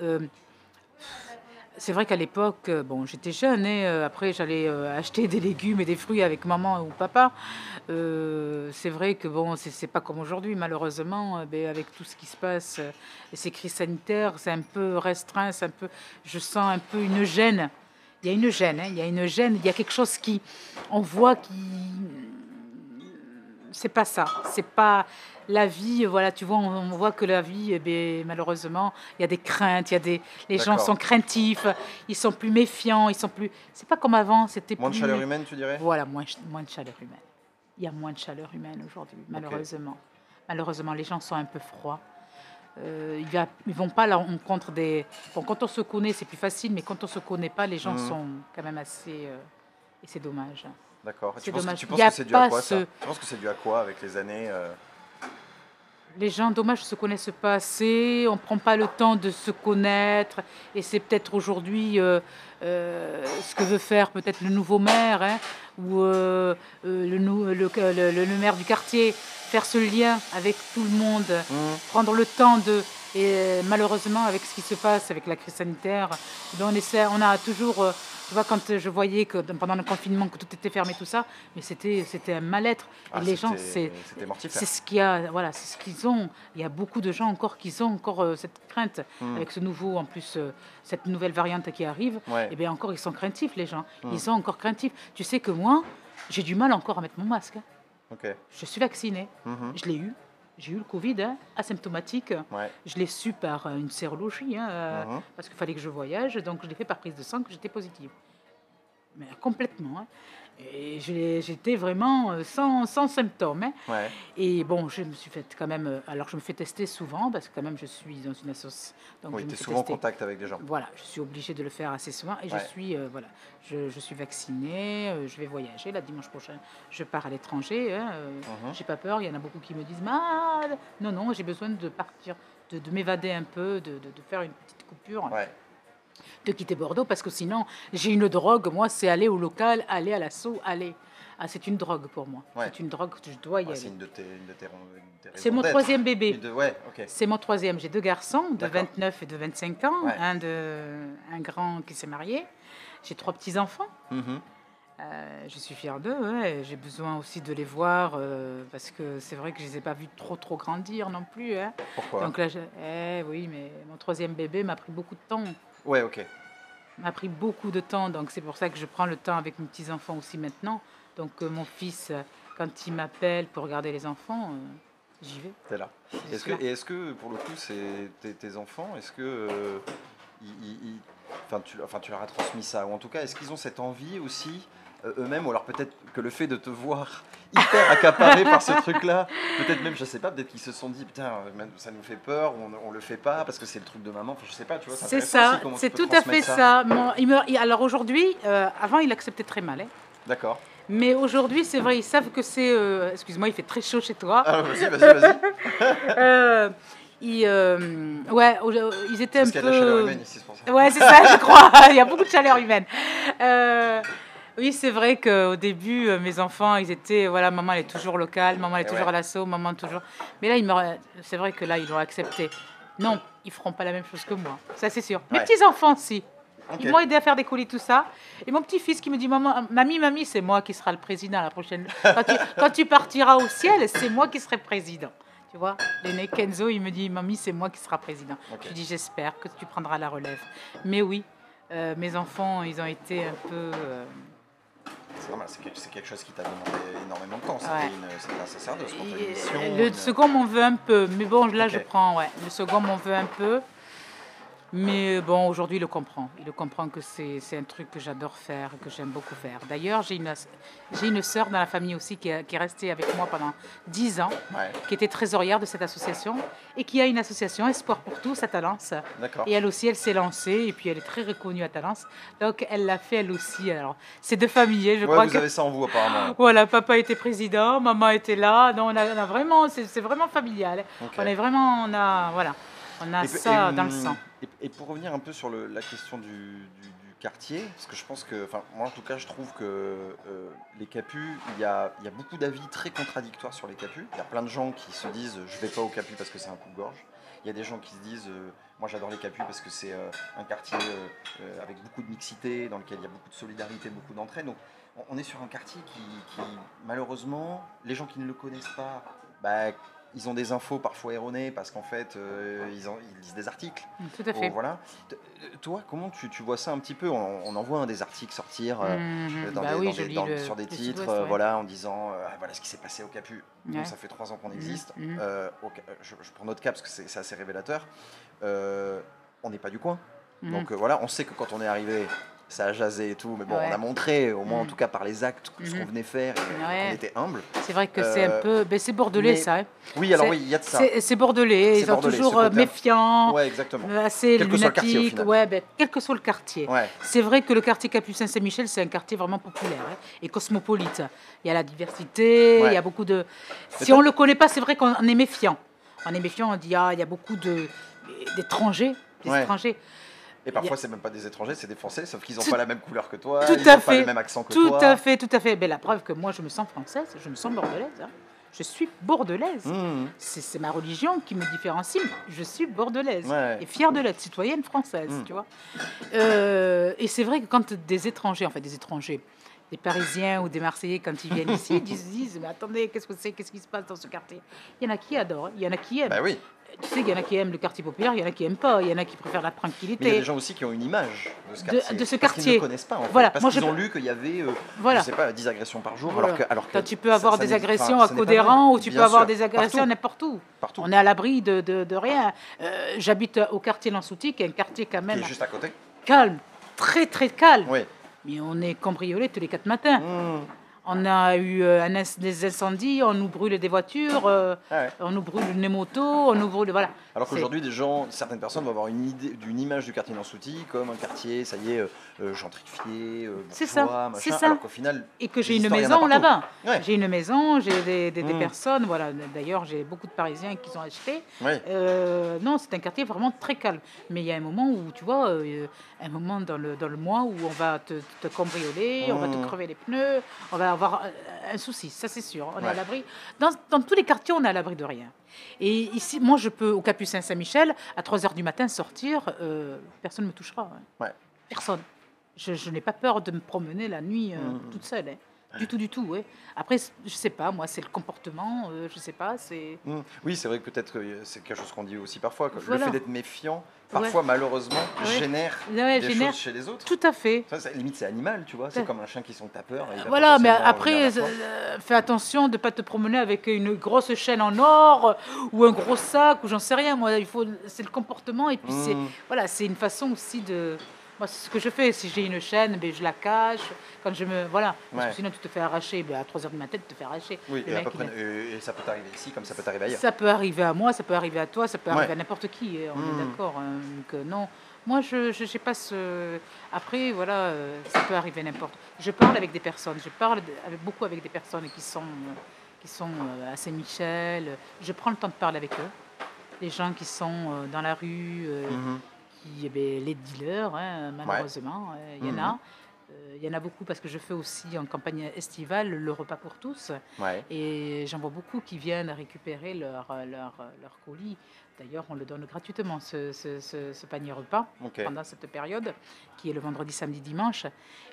Euh, c'est vrai qu'à l'époque, euh, bon, j'étais jeune, et après j'allais euh, acheter des légumes et des fruits avec maman ou papa. Euh, c'est vrai que bon, c'est pas comme aujourd'hui, malheureusement, euh, ben, avec tout ce qui se passe, euh, et ces crises sanitaires, c'est un peu restreint, c'est un peu, je sens un peu une gêne. Il y a une gêne, hein, il y a une gêne, il y a quelque chose qui, on voit qui, c'est pas ça, c'est pas la vie. Voilà, tu vois, on, on voit que la vie, eh malheureusement, il y a des craintes, il y a des, les gens sont craintifs, ils sont plus méfiants, ils sont plus. C'est pas comme avant, c'était Moins de chaleur humaine, tu dirais? Voilà, moins, moins de chaleur humaine. Il y a moins de chaleur humaine aujourd'hui, malheureusement. Malheureusement, les gens sont un peu froids. Euh, ils, ils vont pas à la rencontre des. Bon, quand on se connaît, c'est plus facile, mais quand on se connaît pas, les gens Mhm. sont quand même assez. euh, et c'est dommage. D'accord. C'est Tu penses, que- dommage. tu penses que c'est dû à quoi ce- Tu penses que c'est dû à quoi avec les années euh, Les gens, dommage, se connaissent pas assez. On prend pas le temps de se connaître. Et c'est peut-être aujourd'hui euh, euh, ce que veut faire peut-être le nouveau maire hein, ou le, nou- le, le- le- le maire du quartier, faire ce lien avec tout le monde, hmm, prendre le temps de. Et malheureusement, avec ce qui se passe avec la crise sanitaire, on essaie, on a toujours. Euh, Tu vois, quand je voyais que pendant le confinement que tout était fermé, tout ça, mais c'était un mal-être. ah, les gens, c'était- c'est ce qu'il y a, voilà, c'est ce qu'ils ont. Il y a beaucoup de gens encore qui ont encore euh, cette crainte Hmm. avec ce nouveau, en plus, euh, cette nouvelle variante qui arrive. Ouais. Et bien encore, ils sont craintifs, les gens. Hmm. Ils sont encore craintifs. Tu sais que moi, j'ai du mal encore à mettre mon masque. hein. Je suis vaccinée. Mhm. Je l'ai eu. J'ai eu le Covid, hein, asymptomatique. Ouais. Je l'ai su par euh, une sérologie, hein, euh, Mhm. parce qu'il fallait que je voyage. Donc, je l'ai fait par prise de sang que j'étais positive. mais complètement. hein. Et j'étais vraiment euh, sans, sans symptômes. hein. Ouais. Et bon, je me suis fait quand même. euh, Alors, je me fais tester souvent parce que quand même, je suis dans une association. Donc, Oui, je me fais souvent en contact avec des gens. Voilà, je suis obligée de le faire assez souvent et je suis euh, voilà, je, je suis vaccinée, euh, je vais voyager. Là, dimanche prochain, je pars à l'étranger. hein, euh, Mhm. J'ai pas peur. Il y en a beaucoup qui me disent mal. Non, non, j'ai besoin de partir, de, de m'évader un peu, de, de- de faire une petite coupure, Ouais. De quitter Bordeaux parce que sinon, j'ai une drogue. Moi, c'est aller au local, aller à l'assaut, aller. Ah, c'est une drogue pour moi. Ouais. C'est une drogue que je dois y Ouais, c'est aller. une de tes, tes, tes C'est mon troisième bébé. De- Ouais. C'est mon troisième. J'ai deux garçons de D'accord. 29 et de 25 ans. Un, de, un grand qui s'est marié. J'ai trois petits-enfants. Mhm. Euh, je suis fière d'eux. J'ai besoin aussi de les voir euh, parce que c'est vrai que je ne les ai pas vus trop, trop grandir non plus. hein. Pourquoi? Donc là, je- eh oui, mais mon troisième bébé m'a pris beaucoup de temps. Ouais, ok. M'a pris beaucoup de temps. Donc c'est pour ça que je prends le temps avec mes petits-enfants aussi maintenant. Donc euh, mon fils, euh, quand il m'appelle pour regarder les enfants, euh, j'y vais. T'es là. Est-ce que, et est-ce que, pour le coup, c'est tes, tes enfants, est-ce que ils- ils- tu, enfin, tu leur as transmis ça? Ou en tout cas, est-ce qu'ils ont cette envie aussi eux-mêmes Ou alors peut-être que le fait de te voir hyper accaparé par ce truc-là, peut-être même, je sais pas, peut-être qu'ils se sont dit, putain, euh, ça nous fait peur, on, on le fait pas parce que c'est le truc de maman. Enfin, je sais pas, tu vois. C'est ça, c'est tout à fait ça. Mon- il me- il- alors aujourd'hui, euh, avant il acceptait très mal. hein. D'accord. Mais aujourd'hui, c'est vrai, ils savent que c'est. euh, Excuse-moi, il fait très chaud chez toi. Ah, vas-y, vas-y, vas-y. Euh, ils, euh, ouais, ils étaient Parce un qu'il y peu. a de la chaleur humaine ici, c'est pour ça. Ouais, c'est ça, je crois. Il y a beaucoup de chaleur humaine. Oui, c'est vrai qu'au début, euh, mes enfants, ils étaient, voilà, maman, elle est toujours locale, maman, elle est Eh toujours ouais. à l'assaut, maman, toujours. Mais là, ils me- c'est vrai que là, ils l'ont accepté. Non, ils feront pas la même chose que moi, ça c'est sûr. Mes Ouais. petits-enfants, si. Ils m'ont aidé à faire des colis, tout ça. Et mon petit-fils qui me dit Maman, Mamie, mamie, c'est moi qui sera le président la prochaine. Quand tu, quand tu partiras au ciel, c'est moi qui serai président. Tu vois L'aîné Kenzo, il me dit Mamie, c'est moi qui sera président. Ok. Je lui dis J'espère que tu prendras la relève. Mais oui, euh, mes enfants, ils ont été un peu. euh, C'est quelque, chose qui t'a demandé énormément de temps. C'était Ouais. un sacerdoce et- une mission. le une- second m'en veut un peu. Mais bon, là, je Ok. prends, ouais. Le second m'en veut un peu. Mais bon, aujourd'hui, il le comprend. Il le comprend que c'est un truc que j'adore faire, que j'aime beaucoup faire. D'ailleurs, j'ai une, j'ai une sœur dans la famille aussi qui, est- qui est restée avec moi pendant 10 ans, Ouais, qui était trésorière de cette association et qui a une association Espoir pour tous à Talence. d'accord. Et elle aussi, elle s'est lancée et puis elle est très reconnue à Talence. Donc, elle l'a fait elle aussi. Alors, c'est de famille, je Ouais, crois vous que... avez ça en vous apparemment. Voilà, papa était président, maman était là. Non, on a, on a vraiment, c'est vraiment familial. On est vraiment, on a, voilà, on a Et ça et, dans le hum, sang. Et, pour revenir un peu sur la question du, quartier, parce que je pense que, enfin, moi en tout cas, je trouve que euh, les capus, il y a, beaucoup d'avis très contradictoires sur les capus. Il y a plein de gens qui se disent, je vais pas au capus parce que c'est un coup de gorge. Il y a des gens qui se disent, euh, moi j'adore les capus parce que c'est euh, un quartier avec beaucoup de mixité, dans lequel il y a beaucoup de solidarité, beaucoup d'entraide. Donc on, on est sur un quartier qui, qui, malheureusement, les gens qui ne le connaissent pas, bah, ils ont des infos parfois erronées parce qu'en fait, euh, ils, en- ils lisent des articles. Tout à fait. Oh, voilà. Euh, Toi, comment tu, tu vois ça un petit peu on, on en voit un des articles sortir euh, Mhm. dans Bah des- oui, dans je des- lis dans- le- sur des titres, euh, ouais. voilà, en disant Ah, voilà ce qui s'est passé au Capu. Ça fait trois ans qu'on Mhm, existe. mhm. Au je, je prends notre cas parce que c'est assez révélateur. On n'est pas du coin. Donc voilà, on sait que quand on est arrivé, ça a jasé et tout, mais bon, Ouais. on a montré, au moins en Mhm. tout cas par les actes, ce qu'on venait faire et Ouais. qu'on était humble. C'est vrai que c'est un euh, peu, ben, c'est bordelais mais- ça. hein. Oui, alors oui, il y a de ça. C'est bordelais. Ils sont toujours euh, méfiants, Ouais, exactement. euh, assez Quel que soit le quartier. Ouais, ben, quel que soit le quartier. Ouais, C'est vrai que le quartier Capucin Saint-Michel, c'est un quartier vraiment populaire hein, et cosmopolite. Il y a la diversité, il y a beaucoup de. Si on le connaît pas, c'est vrai qu'on est méfiant. On est méfiant, on dit ah, il y a beaucoup de d'étrangers, des Ouais. étrangers. Et parfois, c'est même pas des étrangers, c'est des Français, sauf qu'ils n'ont Tout- pas la même couleur que toi, tout ils n'ont pas le même accent que Tout toi. à fait, tout à fait. Ben, la preuve que moi, je me sens française, je me sens bordelaise. hein. Je suis bordelaise. Mmh. C'est ma religion qui me différencie. Je suis bordelaise Ouais. et fière de l'être, citoyenne française, Mm. tu vois. Euh, et c'est vrai que quand des étrangers, en fait des étrangers, des Parisiens ou des Marseillais, quand ils viennent ici, ils se disent mais attendez, qu'est-ce que c'est, qu'est-ce qui se passe dans ce quartier? Il y en a qui adorent, il y en a qui aiment. Bah oui, Tu sais, il y en a qui aiment le quartier populaire, il y en a qui aiment pas, il y en a qui préfèrent la mais il y a tranquillité. des gens aussi qui ont une image de ce quartier. de ce parce qu'ils ne connaissent pas, en fait, Voilà, parce qu'ils je- ont lu qu'il y avait, euh, Voilà. je sais pas, 10 agressions par jour, Voilà. alors que... Alors que tu peux avoir ça des agressions à Codéran ou tu peux avoir des agressions n'importe où. Partout, On est à l'abri de, de- de rien. Euh, J'habite au quartier Lansouti, qui est un quartier quand qui même est juste à côté. calme, très très calme. Oui, mais on est cambriolé tous les quatre matins. Mmh. On a eu euh, un des incendies, on nous brûle des voitures, euh, Ah ouais. on nous brûle les motos, on nous brûle. Voilà. Alors qu'aujourd'hui, des gens, certaines personnes vont avoir une idée d'une image du quartier Nansouty comme un quartier, ça y est, euh, euh, gentrifié, euh, C'est ça, machin, c'est ça. alors qu'au final, Et que j'ai une maison là-bas. Ouais. J'ai une maison, j'ai des, des- des Mm. personnes. Voilà. D'ailleurs, j'ai beaucoup de Parisiens qui sont achetés. ouais, Euh, non, c'est un quartier vraiment très calme. Mais il y a un moment où, tu vois, un moment dans le, dans le mois où on va te, te cambrioler, on va te Mm. crever les pneus, on va avoir un souci, ça c'est sûr. On est à l'abri. Dans, dans tous les quartiers, on est à l'abri de rien. Et ici, moi, je peux, au Capucin Saint-Michel, à 3 h du matin, sortir, euh, personne ne me touchera. hein. Ouais. Personne. Je, je n'ai pas peur de me promener la nuit euh, Mm. toute seule. hein. Du tout, du tout. Ouais. Après, je sais pas, moi, c'est le comportement, euh, je sais pas, c'est. Mmh. Oui, c'est vrai que peut-être que c'est quelque chose qu'on dit aussi parfois. Voilà. Le fait d'être méfiant, parfois malheureusement, Ouais. génère Ouais, des génère- choses chez les autres. Tout à fait. Ça, limite, c'est animal, tu vois. C'est comme un chien qui sont tapeur. Voilà, mais après, euh, fais attention de ne pas te promener avec une grosse chaîne en or ou un gros sac ou j'en sais rien. Moi, il faut, c'est le comportement et puis c'est, Mmh. voilà, c'est une façon aussi de. Moi, c'est ce que je fais. Si j'ai une chaîne, ben, je la cache. Quand je me, voilà, parce Ouais. que sinon tu te fais arracher. Ben, à 3 h du matin, tu te fais arracher. Oui, Le et, à mec, peu près- il a- euh, et ça peut t'arriver ici comme ça peut t'arriver ailleurs. ça peut arriver à moi, ça peut arriver à toi, ça peut Ouais. arriver à n'importe qui. hein, on est d'accord. hein, donc, euh, non, moi, je je sais pas ce. Après, voilà, euh, ça peut arriver n'importe. Je parle avec des personnes. Je parle avec, beaucoup avec des personnes qui sont qui sont à Saint-Michel. Je prends le temps de parler avec eux. Les gens qui sont dans la rue, Mhm. Qui, eh les dealers, hein, malheureusement, euh, il y en Mhm. a. Euh, Il y en a beaucoup parce que je fais aussi en campagne estivale le repas pour tous. Ouais. Et j'en vois beaucoup qui viennent récupérer leur, euh, leur, euh, leur colis. D'ailleurs, on le donne gratuitement, ce, ce- ce- ce panier repas, pendant cette période, qui est le vendredi, samedi, dimanche.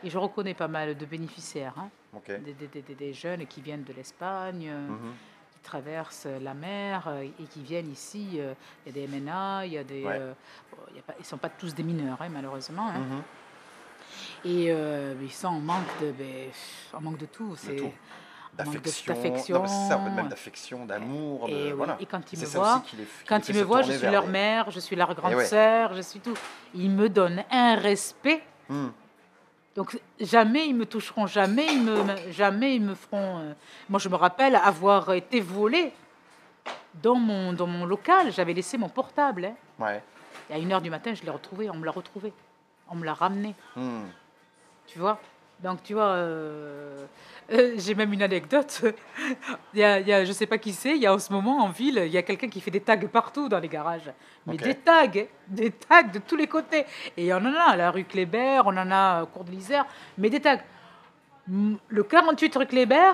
Et je reconnais pas mal de bénéficiaires, hein, des, des- des- des jeunes qui viennent de l'Espagne, Mhm. Traversent la mer euh, et qui viennent ici. euh, Il y a des MNA, il y a des... Ouais. euh, bon, il y a pas- ils ne sont pas tous des mineurs, hein, malheureusement. hein. Mhm. Et euh, ils sont en manque de, ben, en manque de tout. C'est D'affection. d'affection. Même d'amour. Et, oui, voilà. et quand ils me voient, Quand ils me voient, je suis leur les- mère, je suis leur grande Eh ouais. sœur, je suis tout. Ils me donnent un respect. Hmm. Donc jamais ils me toucheront, jamais ils me, jamais ils me feront. euh, Moi, je me rappelle avoir été volée dans mon, dans mon local. J'avais laissé mon portable. hein. Ouais. Et à une heure du matin, je l'ai retrouvé. On me l'a retrouvé. On me l'a ramené. Hmm. Tu vois? Donc, tu vois, euh, euh, j'ai même une anecdote. il y a, il y a- je sais pas qui c'est, il y a en ce moment en ville, il y a quelqu'un qui fait des tags partout dans les garages. Mais des tags, des tags de tous les côtés. Et on en a à la rue Kléber, on en a au cours de l'Isère, mais des tags. Le 48 rue Kléber,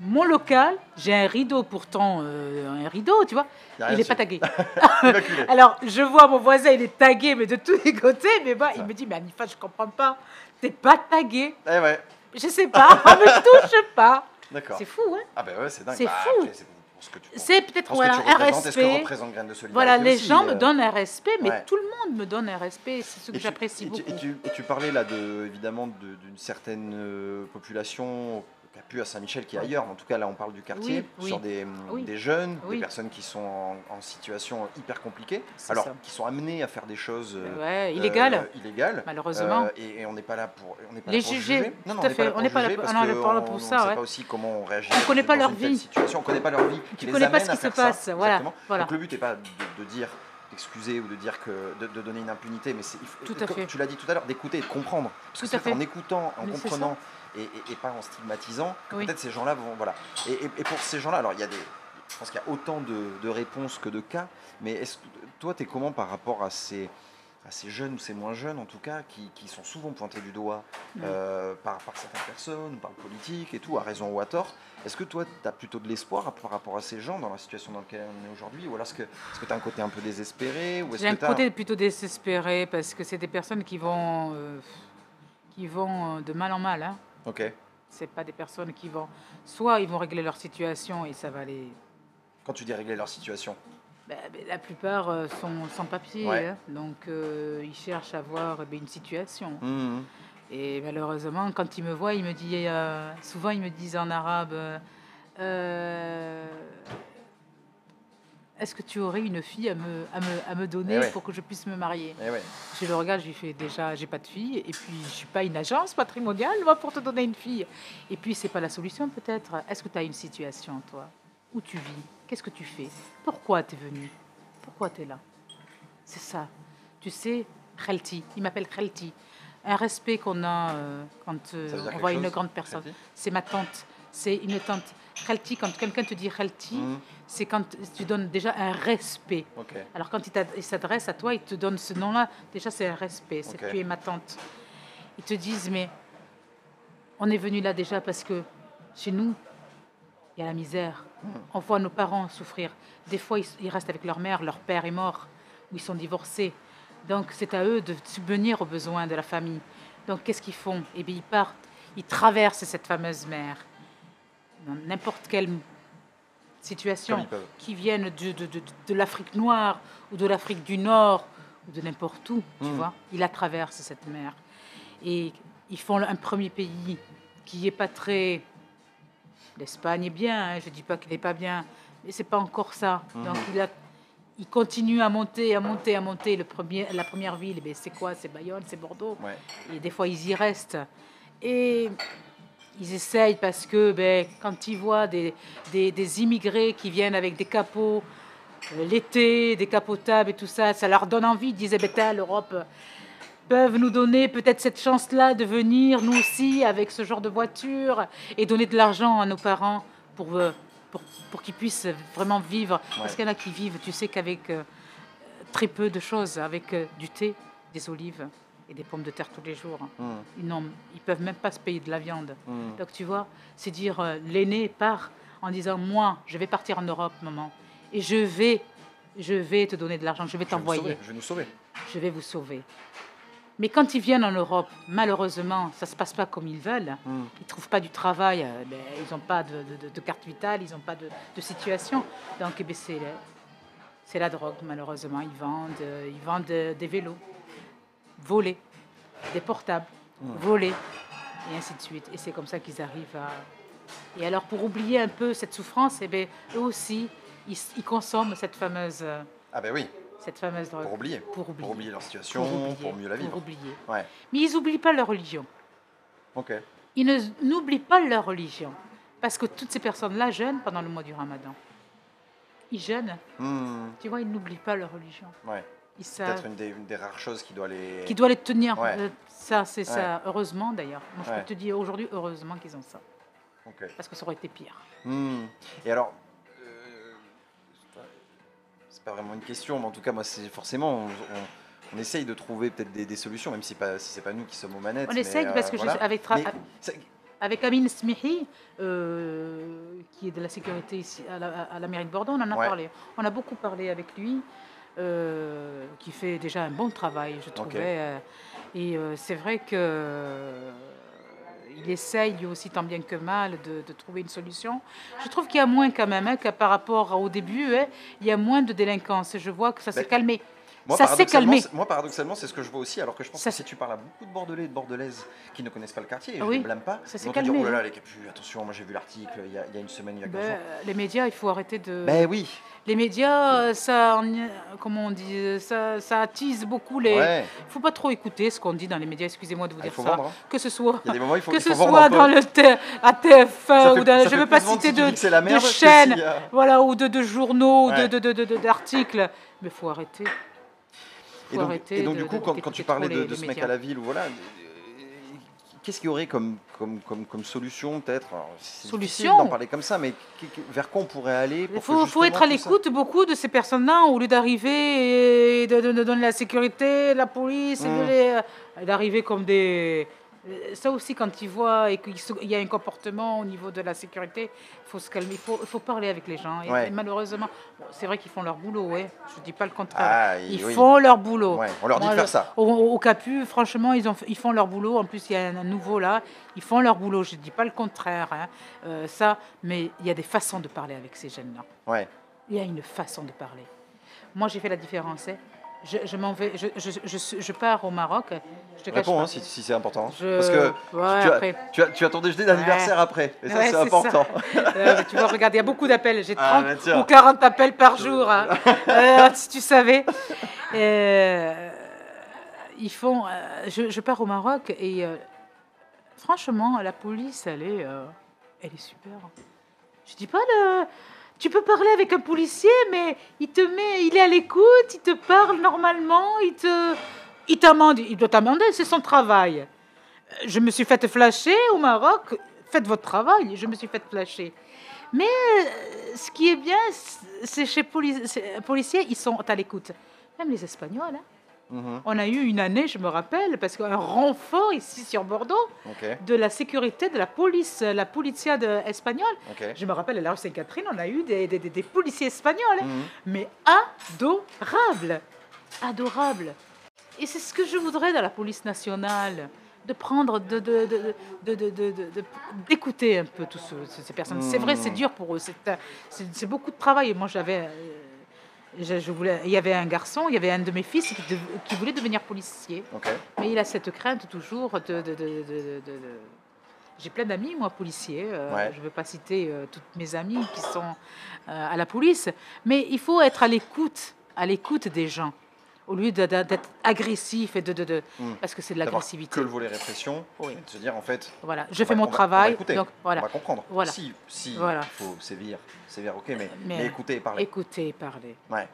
mon local, j'ai un rideau pourtant, euh, un rideau, tu vois, il n'est pas tagué. Alors, je vois mon voisin, il est tagué, mais de tous les côtés. Mais bah, il me dit, mais Anifa, je comprends pas. T'es pas tagué. Eh ouais, Je sais pas, on me touche pas. d'accord. C'est fou, hein Ah ben ouais, c'est dingue. C'est Bah, fou. après, c'est peut-être voilà, un respect. représente Graines de Solidarité Voilà, les aussi, gens me euh, donnent un respect, mais ouais. tout le monde me donne un respect. C'est ce que j'apprécie beaucoup. et tu, et tu parlais là de, évidemment de- d'une certaine euh, population qui a pu à Saint-Michel qui est ailleurs. En tout cas, là, on parle du quartier, Oui, oui. sur des, Oui. des jeunes, des personnes qui sont en, en situation hyper compliquée, alors ça. qui sont amenées à faire des choses euh, Ouais, euh, illégales. malheureusement. Euh, et, et on n'est pas là pour, on n'est pas Les là pour juger, juger. tout Non, non, à fait. on n'est pas là On n'est pour pas là pour- que on là on- on ça, ne sait pas aussi comment on réagit. On connaît pas leur vie. Situation. On connaît pas leur vie. Qui les connais pas ce à qui se ça. passe, voilà. Donc le but n'est pas de, dire d'excuser ou de dire que de, de donner une impunité, mais c'est à tu l'as dit tout à l'heure, d'écouter et de comprendre. Parce que Tout à vrai qu'en fait. écoutant, en Mais c'est comprenant et, et- et pas en stigmatisant, Oui. peut-être ces gens-là vont voilà. Et, pour ces gens-là, alors il y a des, je pense qu'il y a autant de, de réponses que de cas, mais est-ce que toi tu es comment par rapport à ces à ces jeunes ou ces moins jeunes en tout cas qui, qui sont souvent pointés du doigt Mm. euh, par, par certaines personnes, par le politique et tout, à raison ou à tort? Est-ce que toi, tu as plutôt de l'espoir par rapport à ces gens dans la situation dans laquelle on est aujourd'hui? Ou alors est-ce que tu as un côté un peu désespéré J'ai un côté plutôt désespéré parce que c'est des personnes qui vont, euh, qui vont euh, de mal en mal. Hein. Ok. C'est pas des personnes qui vont. Soit ils vont régler leur situation et ça va les. Quand tu dis régler leur situation. Ben, ben, la plupart euh, sont sans papier, Ouais. hein. donc euh, ils cherchent à avoir ben, une situation. Mhm. Et malheureusement, quand ils me voient, ils me disent, euh, souvent ils me disent en arabe, est-ce que tu aurais une fille à me, à me, à me donner Eh ouais. pour que je puisse me marier Eh ouais. Je le regarde, je lui fais déjà, j'ai pas de fille, et puis je suis pas une agence patrimoniale, moi, pour te donner une fille. Et puis, c'est pas la solution, peut-être. Est-ce que tu as une situation, toi Où tu vis? Qu'est-ce que tu fais? Pourquoi tu es venu Pourquoi tu es là? C'est ça. Tu sais, Khelti, il m'appelle Khelti. Un respect qu'on a euh, quand euh, on voit une chose, grande personne. C'est ma tante. C'est une tante. Khelti, quand quelqu'un te dit Khelti, Mhm. C'est quand tu donnes déjà un respect. Alors quand il, s'adresse à toi, il te donne ce nom-là, déjà c'est un respect, c'est Ok. tu es ma tante. Ils te disent, mais on est venu là déjà parce que chez nous, il y a la misère. On voit nos parents souffrir. Des fois, ils, ils restent avec leur mère, leur père est mort, ou ils sont divorcés. Donc c'est à eux de subvenir aux besoins de la famille. Donc qu'est-ce qu'ils font? Eh bien, ils partent, ils traversent cette fameuse mer. N'importe quelle situation Comme ils peuvent. qui viennent de, de, de- de l'Afrique noire ou de l'Afrique du Nord ou de n'importe où, tu Mhm. vois. Ils la traversent, cette mer. Et ils font un premier pays qui n'est pas très... L'Espagne est bien, hein, je ne dis pas qu'il n'est pas bien, mais c'est pas encore ça. Mhm. Donc il, a, il continue à monter, à monter, à monter. Le premier, la première ville, eh bien, c'est quoi? C'est Bayonne, c'est Bordeaux. Ouais. Et des fois, ils y restent. Et ils essayent parce que ben, quand ils voient des, des, des immigrés qui viennent avec des capots euh, l'été, décapotables et tout ça, ça leur donne envie. Ils disaient, ben, tain, l'Europe euh, peuvent nous donner peut-être cette chance-là de venir, nous aussi, avec ce genre de voiture et donner de l'argent à nos parents pour, euh, pour, pour qu'ils puissent vraiment vivre. Parce qu'il y en a qui vivent, tu sais qu'avec euh, très peu de choses, avec euh, du thé, des olives et des pommes de terre tous les jours. Mhm. Ils ne ils peuvent même pas se payer de la viande. Mhm. Donc tu vois, c'est dire euh, l'aîné part en disant moi, je vais partir en Europe, maman, et je vais, je vais te donner de l'argent, je vais t'envoyer, Je vais nous sauver. je vais vous sauver. Mais quand ils viennent en Europe, malheureusement, ça se passe pas comme ils veulent. Mhm. Ils trouvent pas du travail, euh, ben, ils n'ont pas de, de- de- de carte vitale, ils n'ont pas de, de situation. Donc eh ben, c'est la- c'est la drogue, malheureusement. Ils vendent, euh, ils vendent des vélos volés, des portables volés, et ainsi de suite. Et c'est comme ça qu'ils arrivent à. Et alors, pour oublier un peu cette souffrance, eh ben, eux aussi, ils, ils consomment cette fameuse, euh, Ah ben oui, cette fameuse drogue. pour oublier. Pour oublier. Pour oublier leur situation, Pour mieux la vivre. Pour oublier. Ouais. Mais ils n'oublient pas leur religion. Ok. Ils n'oublient pas leur religion. Parce que toutes ces personnes-là jeûnent pendant le mois du ramadan. Ils jeûnent, Mhm. tu vois, ils n'oublient pas leur religion. Ouais. Peut-être une des, une des rares choses qui doit les. qui doit les tenir. Ouais. Euh, ça, c'est ça. Heureusement, d'ailleurs. Moi, je Ouais. peux te dire aujourd'hui, heureusement qu'ils ont ça. Parce que ça aurait été pire. Hmm. Et alors, euh, c'est pas- vraiment une question, mais en tout cas, moi, c'est forcément, on, on- on essaye de trouver peut-être des, des solutions, même si, pas, si c'est pas nous qui sommes aux manettes. On mais, essaye euh, parce que je voilà. suis avec, Mais avec Amine Smihi, euh, qui est de la sécurité ici à la, à la mairie de Bordeaux, on en a Ouais. parlé. On a beaucoup parlé avec lui, euh, qui fait déjà un bon travail, je trouvais. euh, et euh, c'est vrai que il essaye lui aussi tant bien que mal de, de trouver une solution. Je trouve qu'il y a moins quand même, hein, que par rapport au début, hein, il y a moins de délinquance. Je vois que ça s'est Ben, calmé. Moi, Ça s'est paradoxalement, calmé. c'est- Moi, paradoxalement, c'est ce que je vois aussi, alors que je pense Ça que si tu parles à beaucoup de Bordelais et de Bordelaises qui ne connaissent pas le quartier, et je ne blâme pas, ça s'est te dire, calmé, oh là là, les capus, attention, moi j'ai vu l'article il y, a, il y a une semaine, il y a 15 Ben, jours. les médias, il faut arrêter de. Ben oui, Les médias, ça, en- comment on dit, ça, ça attise beaucoup les. ouais, Il faut pas trop écouter ce qu'on dit dans les médias. Excusez-moi de vous Ah, dire ça. vendre. hein. Que ce soit, Il y a des moments, il faut, que il ce faut soit dans le T- à TF1 Ça fait- ou dans, je fait veux pas citer si de, chaînes, voilà, ou de, de journaux, Ouais. de, d'articles. Mais il faut arrêter. Et donc, arrêter et donc, de- du coup, de- quand, tu parlais de, ce mec à la ville, voilà, euh, qu'est-ce qu'il y aurait comme, comme, comme, comme solution, peut-être? Solution d'en parler comme ça, mais vers quoi on pourrait aller Il faut, être à l'écoute beaucoup de ces personnes-là au lieu d'arriver et de, donner la sécurité, la police, Mm. les- euh, d'arriver comme des. Euh, Ça aussi, quand ils voient et qu'il y a un comportement au niveau de la sécurité, il faut se calmer, il faut, parler avec les gens. Et, Ouais. et malheureusement, c'est vrai qu'ils font leur boulot, ouais. je ne dis pas le contraire. Ah, ils oui. font leur boulot. Ouais, on leur dit Moi, de faire ça. Au, au Capu, franchement, ils, ont, ils font leur boulot. En plus, il y a un, un nouveau là. Ils font leur boulot. Je ne dis pas le contraire, hein, euh, ça, mais il y a des façons de parler avec ces jeunes-là. Ouais. Il y a une façon de parler. Moi, j'ai fait la différence. hein. Je, je m'en vais, je, je, je, je pars au Maroc. Je te Réponds hein, si, si c'est important. Je- Parce que Ouais, tu, as, après. tu, as, tu as ton déjeuner d'anniversaire après. Et ça, Ouais, c'est important. Euh, tu vois, regarde, il y a beaucoup d'appels. J'ai 30 Ah, ou 40 appels par jour. hein. Euh, si tu savais. Euh, ils font. je, je pars au Maroc et franchement, la police, elle est, elle est super. Je dis pas le. Tu peux parler avec un policier, mais il te met, il est à l'écoute, il te parle normalement, il te, il t'amende, il doit t'amender, c'est son travail. Je me suis fait flasher au Maroc. Faites votre travail. Je me suis fait flasher. Mais euh, ce qui est bien, c'est chez c'est- policiers, ils sont à l'écoute. Même les Espagnols. hein. Mhm, On a eu une année, je me rappelle, parce qu'un renfort ici sur Bordeaux de la sécurité de la police, la policia de- espagnole. Je me rappelle à la rue Sainte-Catherine, on a eu des, des- des- des policiers espagnols, hein, Mhm. mais adorables, adorables. Et c'est ce que je voudrais dans la police nationale, de prendre, de, d'écouter un peu tous ce- ces personnes. C'est vrai, c'est Mhm. dur pour eux, c'est beaucoup de travail. Moi, j'avais, euh, je, je voulais, il y avait un garçon, il y avait un de mes fils qui, voulait devenir policier. Mais il a cette crainte toujours de. de- de- de- de- de- J'ai plein d'amis, moi, policiers. euh, Ouais. Je ne veux pas citer euh, toutes mes amies qui sont euh, à la police. Mais il faut être à l'écoute, à l'écoute des gens, au lieu d'être agressif et de. de- de- Mm. Parce que c'est de l'agressivité. que le volet répression, Oui. de se dire en fait. Voilà, je fais va- mon on va- on va travail. écouter, donc voilà, On va comprendre. Voilà. Si, si Voilà. il faut sévir, sévir, ok, mais, mais, Mais- écouter et parler. écouter et parler. Ouais.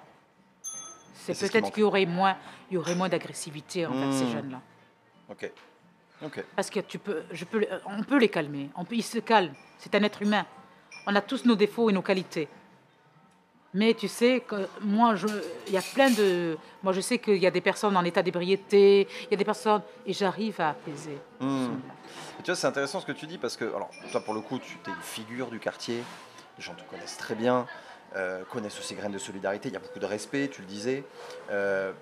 C'est ce peut-être qu'il y aurait moins, il y aurait moins d'agressivité envers ces Mm. jeunes-là. Ok. Ok. Parce que tu peux, je peux, on peut les calmer. On peut, ils se calment. C'est un être humain. On a tous nos défauts et nos qualités. Mais tu sais moi, il y a plein de, moi je sais qu'il y a des personnes en état d'ébriété, il y a des personnes et j'arrive à apaiser. Hmm. Tu vois, c'est intéressant ce que tu dis parce que, alors, toi, pour le coup, tu es une figure du quartier, les gens te connaissent très bien, euh, connaissent aussi Graines de Solidarité, il y a beaucoup de respect, tu le disais. Euh,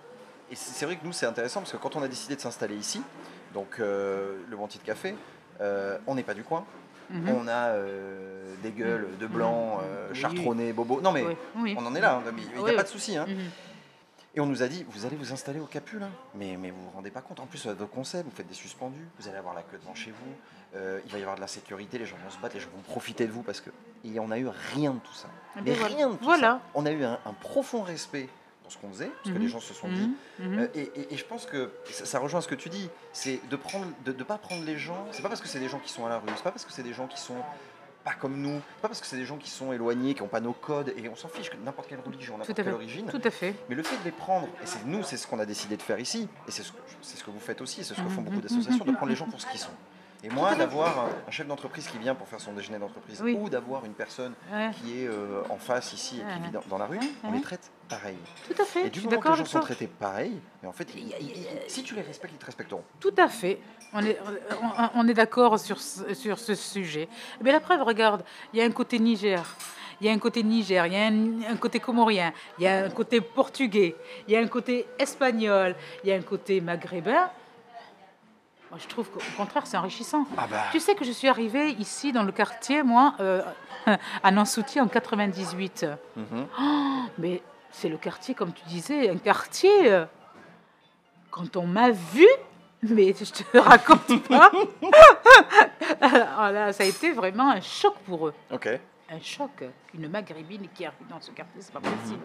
et c'est vrai que nous, c'est intéressant parce que quand on a décidé de s'installer ici, donc euh, le Bon Petit Café, on n'est pas du coin, Mhm. on a euh, des gueules de blancs, euh, Oui. chartronnés, bobos. Non, mais Oui, on en est là, hein, il n'y a pas de souci. hein. Mhm. Et on nous a dit, vous allez vous installer au Capu là mais, mais vous vous rendez pas compte, en plus, euh, votre concept, vous faites des suspendus, vous allez avoir la queue devant chez vous, euh, il va y avoir de la sécurité, les gens vont se battre, les gens vont profiter de vous parce que. Et on a eu rien de tout ça. Mais voilà. rien de tout Voilà. ça. On a eu un, un profond respect dans ce qu'on faisait, parce que Mhm. les gens se sont dit. Mhm. Mhm. Euh, et, et- et je pense que ça, ça rejoint ce que tu dis, c'est de prendre, de ne pas prendre les gens. C'est pas parce que c'est des gens qui sont à la rue, c'est pas parce que c'est des gens qui sont pas comme nous, pas parce que c'est des gens qui sont éloignés, qui n'ont pas nos codes, et on s'en fiche que n'importe quelle religion, n'importe quelle fait. origine. Tout à fait. Mais le fait de les prendre, et c'est nous, c'est ce qu'on a décidé de faire ici, et c'est ce, ce que vous faites aussi, c'est ce que font beaucoup d'associations, de prendre les gens pour ce qu'ils sont. Et moi, d'avoir un, chef d'entreprise qui vient pour faire son déjeuner d'entreprise, Oui. ou d'avoir une personne Ouais. qui est euh, en face ici et qui vit dans, dans la rue, on les traite pareil. Tout à fait. Et Je du suis moment que les gens sont traités pareil, mais en fait, ils- ils- ils- si tu les respectes, ils te respecteront. Tout à fait. On est, on, on est d'accord sur, ce- sur ce sujet. Mais la preuve, regarde, il y a un côté Niger, il y a un côté Niger, il y a un, un côté comorien, il y a un côté portugais, il y a un côté espagnol, il y a un côté maghrébin. Moi, je trouve qu'au contraire, c'est enrichissant. Ah bah. Tu sais que je suis arrivée ici dans le quartier, moi, euh, à Nansouty en 98. Mhm. Mais c'est le quartier, comme tu disais, un quartier. euh, Quand on m'a vu, mais je te raconte pas. Ah là, ça a été vraiment un choc pour eux. Ok. Un choc. Une maghrébine qui arrive dans ce quartier, c'est pas possible.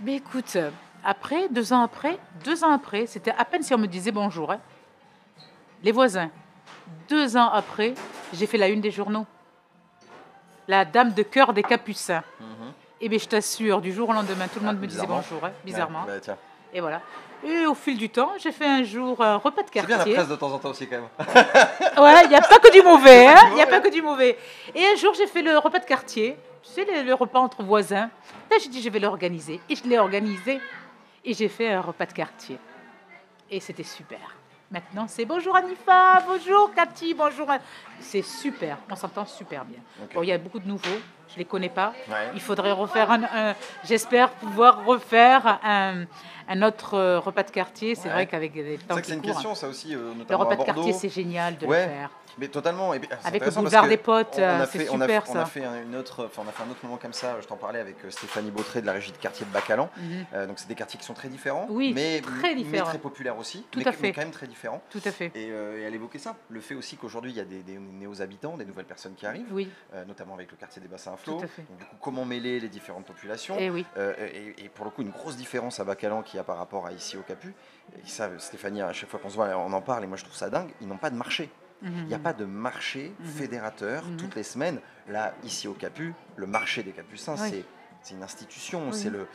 Mais écoute, après, deux ans après, deux ans après, c'était à peine si on me disait bonjour. hein. Les voisins. Deux ans après, j'ai fait la une des journaux. La dame de cœur des Capucins. Mhm. Et bien, je t'assure, du jour au lendemain, tout le Ah, monde me disait bonjour, hein, bizarrement. Ouais, bah. Et voilà. Et au fil du temps, j'ai fait un jour un repas de C'est bien la quartier. presse de temps en temps aussi, quand même. Ouais, il n'y a pas que du mauvais, hein. Il n'y a pas que du mauvais. Et un jour, j'ai fait le repas de quartier. Tu sais, le, le repas entre voisins. Là, j'ai dit, je vais l'organiser. Et je l'ai organisé. Et j'ai fait un repas de quartier. Et c'était super. Maintenant, c'est bonjour Anifa, bonjour Cathy, bonjour. C'est super, on s'entend super bien. Bon, il y a beaucoup de nouveaux, je les connais pas. Ouais. Il faudrait refaire un. un- J'espère pouvoir refaire un, un autre euh, repas de quartier. C'est Ouais. vrai qu'avec les temps c'est une courent, question, ça aussi, euh, le notamment repas à de quartier, c'est génial de Ouais. le faire. Mais totalement. Et, Avec le boulevard des potes, euh, c'est on a, super on ça. a fait un- une autre, enfin, on a fait un autre moment comme ça. Je t'en parlais avec euh, Stéphanie Beautré de la régie de quartier de Bacalan. Mhm. Euh, donc c'est des quartiers qui sont très différents, Oui, mais très mais populaires aussi, Tout mais, à mais fait. quand même très différents. Tout à fait. Et, euh, et elle évoquait ça, le fait aussi qu'aujourd'hui il y a des, des néo-habitants, des nouvelles personnes qui arrivent, Oui, euh, notamment avec le quartier des bassins à flot. Tout à fait. Donc, du coup, comment mêler les différentes populations et oui. Et, et pour le coup, une grosse différence à Bacalan qu'il y a par rapport à ici au Capu. Et ça, Stéphanie, à chaque fois qu'on se voit, on en parle, et moi je trouve ça dingue, ils n'ont pas de marché. Il n'y a Mhm. pas de marché Mhm. fédérateur Mhm. toutes les semaines. Là, ici au Capu, le marché des Capucins, Oui. c'est c'est une institution, Oui. c'est le,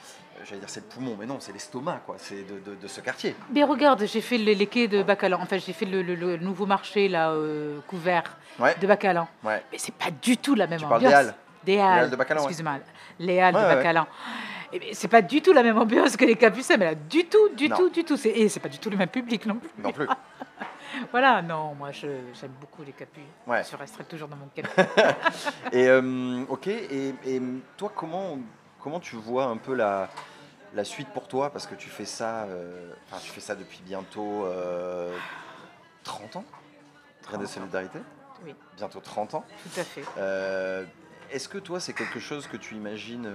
j'allais dire c'est le poumon, mais non, c'est l'estomac, quoi. C'est de, de- de ce quartier. Mais regarde, j'ai fait le- les quais de Bacalan. Enfin, j'ai fait le, le- le nouveau marché là euh, couvert Ouais, de Bacalan. ouais. Mais c'est pas du tout la même Tu ambiance. des Halles Des Les Halles. Halles de Bacalan, ouais. Excuse-moi. Les Halles de Bacalan. Eh c'est pas du tout la même ambiance que les Capucins, mais là, du tout, du Non. tout, du tout. Et c'est pas du tout le même public non plus. Non plus. Voilà, non, moi j'aime beaucoup les Capus. Ouais. Je resterai toujours dans mon Capu. Et euh, ok. Et, et toi, comment comment tu vois un peu la la suite pour toi? Parce que tu fais ça, euh, enfin, tu fais ça depuis bientôt euh, 30 ans? Train de 30 ans. solidarité? Oui. Bientôt 30 ans. Tout à fait. Euh, Est-ce que toi, c'est quelque chose que tu imagines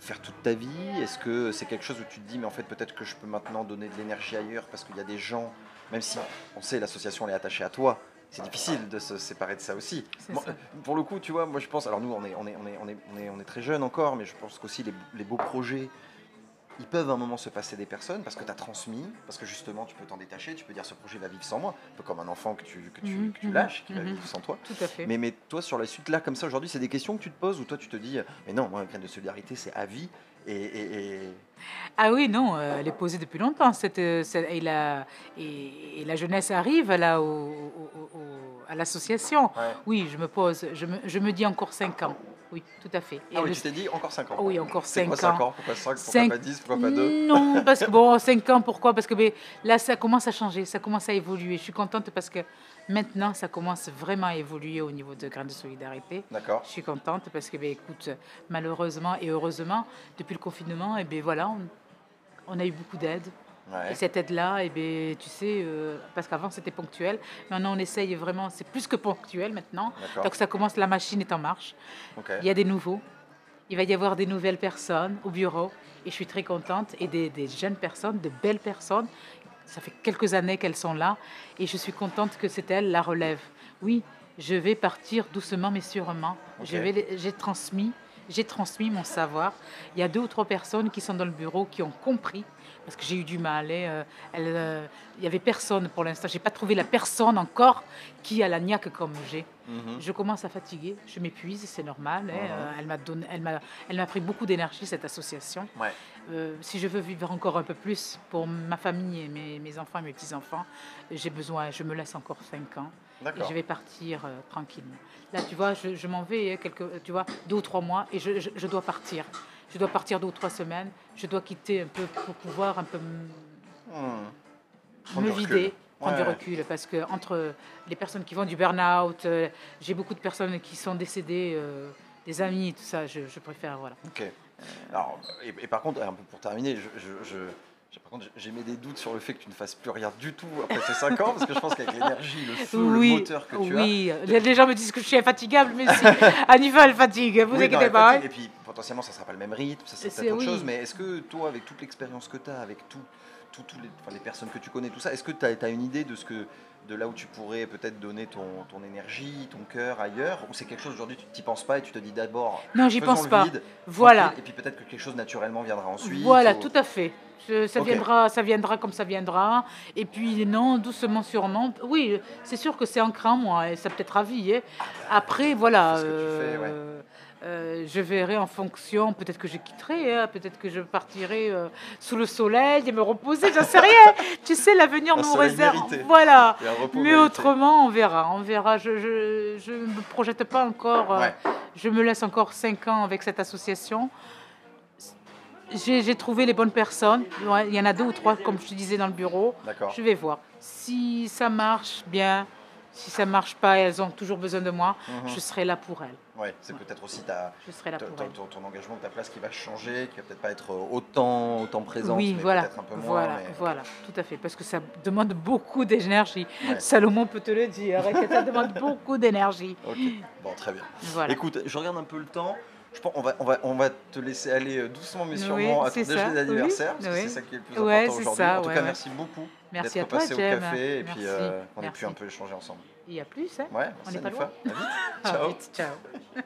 faire toute ta vie? Est-ce que c'est quelque chose où tu te dis, mais en fait, peut-être que je peux maintenant donner de l'énergie ailleurs parce qu'il y a des gens, même si on sait l'association est attachée à toi, c'est difficile de se séparer de ça aussi. Ça. pour le coup, tu vois, moi je pense, alors nous, on est, on est, on est, on est, on est, on est très jeunes encore, mais je pense qu'aussi les, les beaux projets, ils peuvent à un moment se passer des personnes parce que tu as transmis, parce que justement tu peux t'en détacher, tu peux dire ce projet va vivre sans moi, un peu comme un enfant que tu, que tu, Mhm, que tu mhm, lâches, qui va mhm. vivre sans toi. Tout à fait. Mais, mais toi, sur la suite, là, comme ça, aujourd'hui, c'est des questions que tu te poses ou toi, tu te dis, mais non, moi, un grain de solidarité, c'est à vie. Et, et- et- Ah oui, non, euh, elle est posée depuis longtemps. Cette, euh, cette- et, la, et, la jeunesse arrive là, au- au- au- à l'association. Ouais. Oui, je me pose, je me, je me dis encore 5 ans. Oui, tout à fait. Et Ah oui, le- tu t'es dit encore 5 ans. oui, encore C'est 5 quoi ans. 5 ans Pourquoi 5 Pourquoi Cinq- pas 10 Pourquoi pas 2 Non, parce que bon, 5 ans, pourquoi? Parce que ben, là, ça commence à changer, ça commence à évoluer. Je suis contente parce que maintenant, ça commence vraiment à évoluer au niveau de Grain de Solidarité. D'accord. Je suis contente parce que, ben, écoute, malheureusement et heureusement, depuis le confinement, et ben voilà, on, on a eu beaucoup d'aide. Ouais. Et cette aide-là, eh ben, tu sais, euh, parce qu'avant c'était ponctuel, maintenant on essaye vraiment, c'est plus que ponctuel maintenant. Donc ça commence, la machine est en marche. Ok. Il y a des nouveaux. Il va y avoir des nouvelles personnes au bureau et je suis très contente. Et des, des jeunes personnes, de belles personnes. Ça fait quelques années qu'elles sont là et je suis contente que c'est elles la relève. Oui, je vais partir doucement mais sûrement. Je vais J'ai transmis, j'ai transmis mon savoir. Il y a deux ou trois personnes qui sont dans le bureau qui ont compris parce que j'ai eu du mal. hein, euh, euh, Il n'y avait personne pour l'instant. J'ai pas trouvé la personne encore qui a la niaque comme j'ai. Mhm. Je commence à fatiguer, je m'épuise, c'est normal. Mhm. euh, elle m'a donné, elle m'a, elle m'a pris beaucoup d'énergie cette association. Ouais. Si je veux vivre encore un peu plus pour ma famille et mes, mes enfants et mes petits enfants, j'ai besoin. Je me laisse encore 5 ans et je vais partir tranquillement. Là, tu vois, je, je m'en vais quelques, tu vois, deux ou trois mois et je, je- je dois partir. Je dois partir deux ou trois semaines. Je dois quitter un peu pour pouvoir un peu me vider, prendre Ouais. du recul, parce que entre les personnes qui vont du burn-out, euh, j'ai beaucoup de personnes qui sont décédées, euh, des amis, tout ça, je, je préfère, voilà. Ok. Alors, et, et par contre, un peu pour terminer, j'ai- par contre, j'ai mis des doutes sur le fait que tu ne fasses plus rien du tout après ces 5 ans, parce que je pense qu'avec l'énergie, le feu, oui, le moteur que tu as, oui. Les, gens me disent que je suis infatigable, mais si, elle fatigue, vous Oui, inquiétez pas. fatigue, hein. Et puis potentiellement, ça sera pas le même rythme, ça sera peut-être autre oui. chose. Mais est-ce que toi, avec toute l'expérience que tu as, avec tout, tout- tous les, enfin, les personnes que tu connais, tout ça, est-ce que tu as, une idée de ce que de là où tu pourrais peut-être donner ton, ton énergie, ton cœur ailleurs Ou c'est quelque chose aujourd'hui, tu t'y penses pas et tu te dis d'abord, Non, j'y pense pas. vide, Voilà. et puis peut-être que quelque chose naturellement viendra ensuite Voilà, ou- tout à fait. Ça, viendra, ça viendra comme ça viendra. Et puis, non, doucement, sûrement. Oui, c'est sûr que c'est ancré en moi et ça peut-être à vie. hein. Après, voilà. c'est ce que tu fais, ouais. Euh, je verrai en fonction, peut-être que je quitterai, hein, peut-être que je partirai euh, sous le soleil et me reposer, j'en sais rien. tu sais, l'avenir nous réserve. mérité. Voilà. Mais mérité. autrement, on verra. On verra. Je ne je, me projette pas encore. euh. Je me laisse encore 5 ans avec cette association. J'ai trouvé les bonnes personnes. Il y en a deux ou trois, comme je te disais, dans le bureau. Je vais voir. Si ça marche bien, Si ça marche pas, elles ont toujours besoin de moi, Mhm. je serai là pour elles. Ouais, c'est peut-être aussi ta, Je serai là ton, pour ton- elles. ton- ton engagement, ta place qui va changer, qui va peut-être pas être autant, autant présente, oui, mais voilà, peut-être un peu moins. voilà, mais- voilà, tout à fait, parce que ça demande beaucoup d'énergie. Ouais. Salomon peut te le dire, que ça demande beaucoup d'énergie. Bon, très bien. Voilà. Écoute, je regarde un peu le temps. Je pense on va, on va, on va te laisser aller euh, doucement mais Oui, sûrement à ton déjeuner d'anniversaire, oui, parce que oui. c'est ça qui est le plus important aujourd'hui. ça, En tout cas, merci beaucoup Merci d'être à toi, passé au café et puis Merci, euh, qu'on ait pu un peu échanger ensemble. Il y a plus, hein Ouais, On n'est pas loin. Vite. Ah, Ciao. vite, ciao.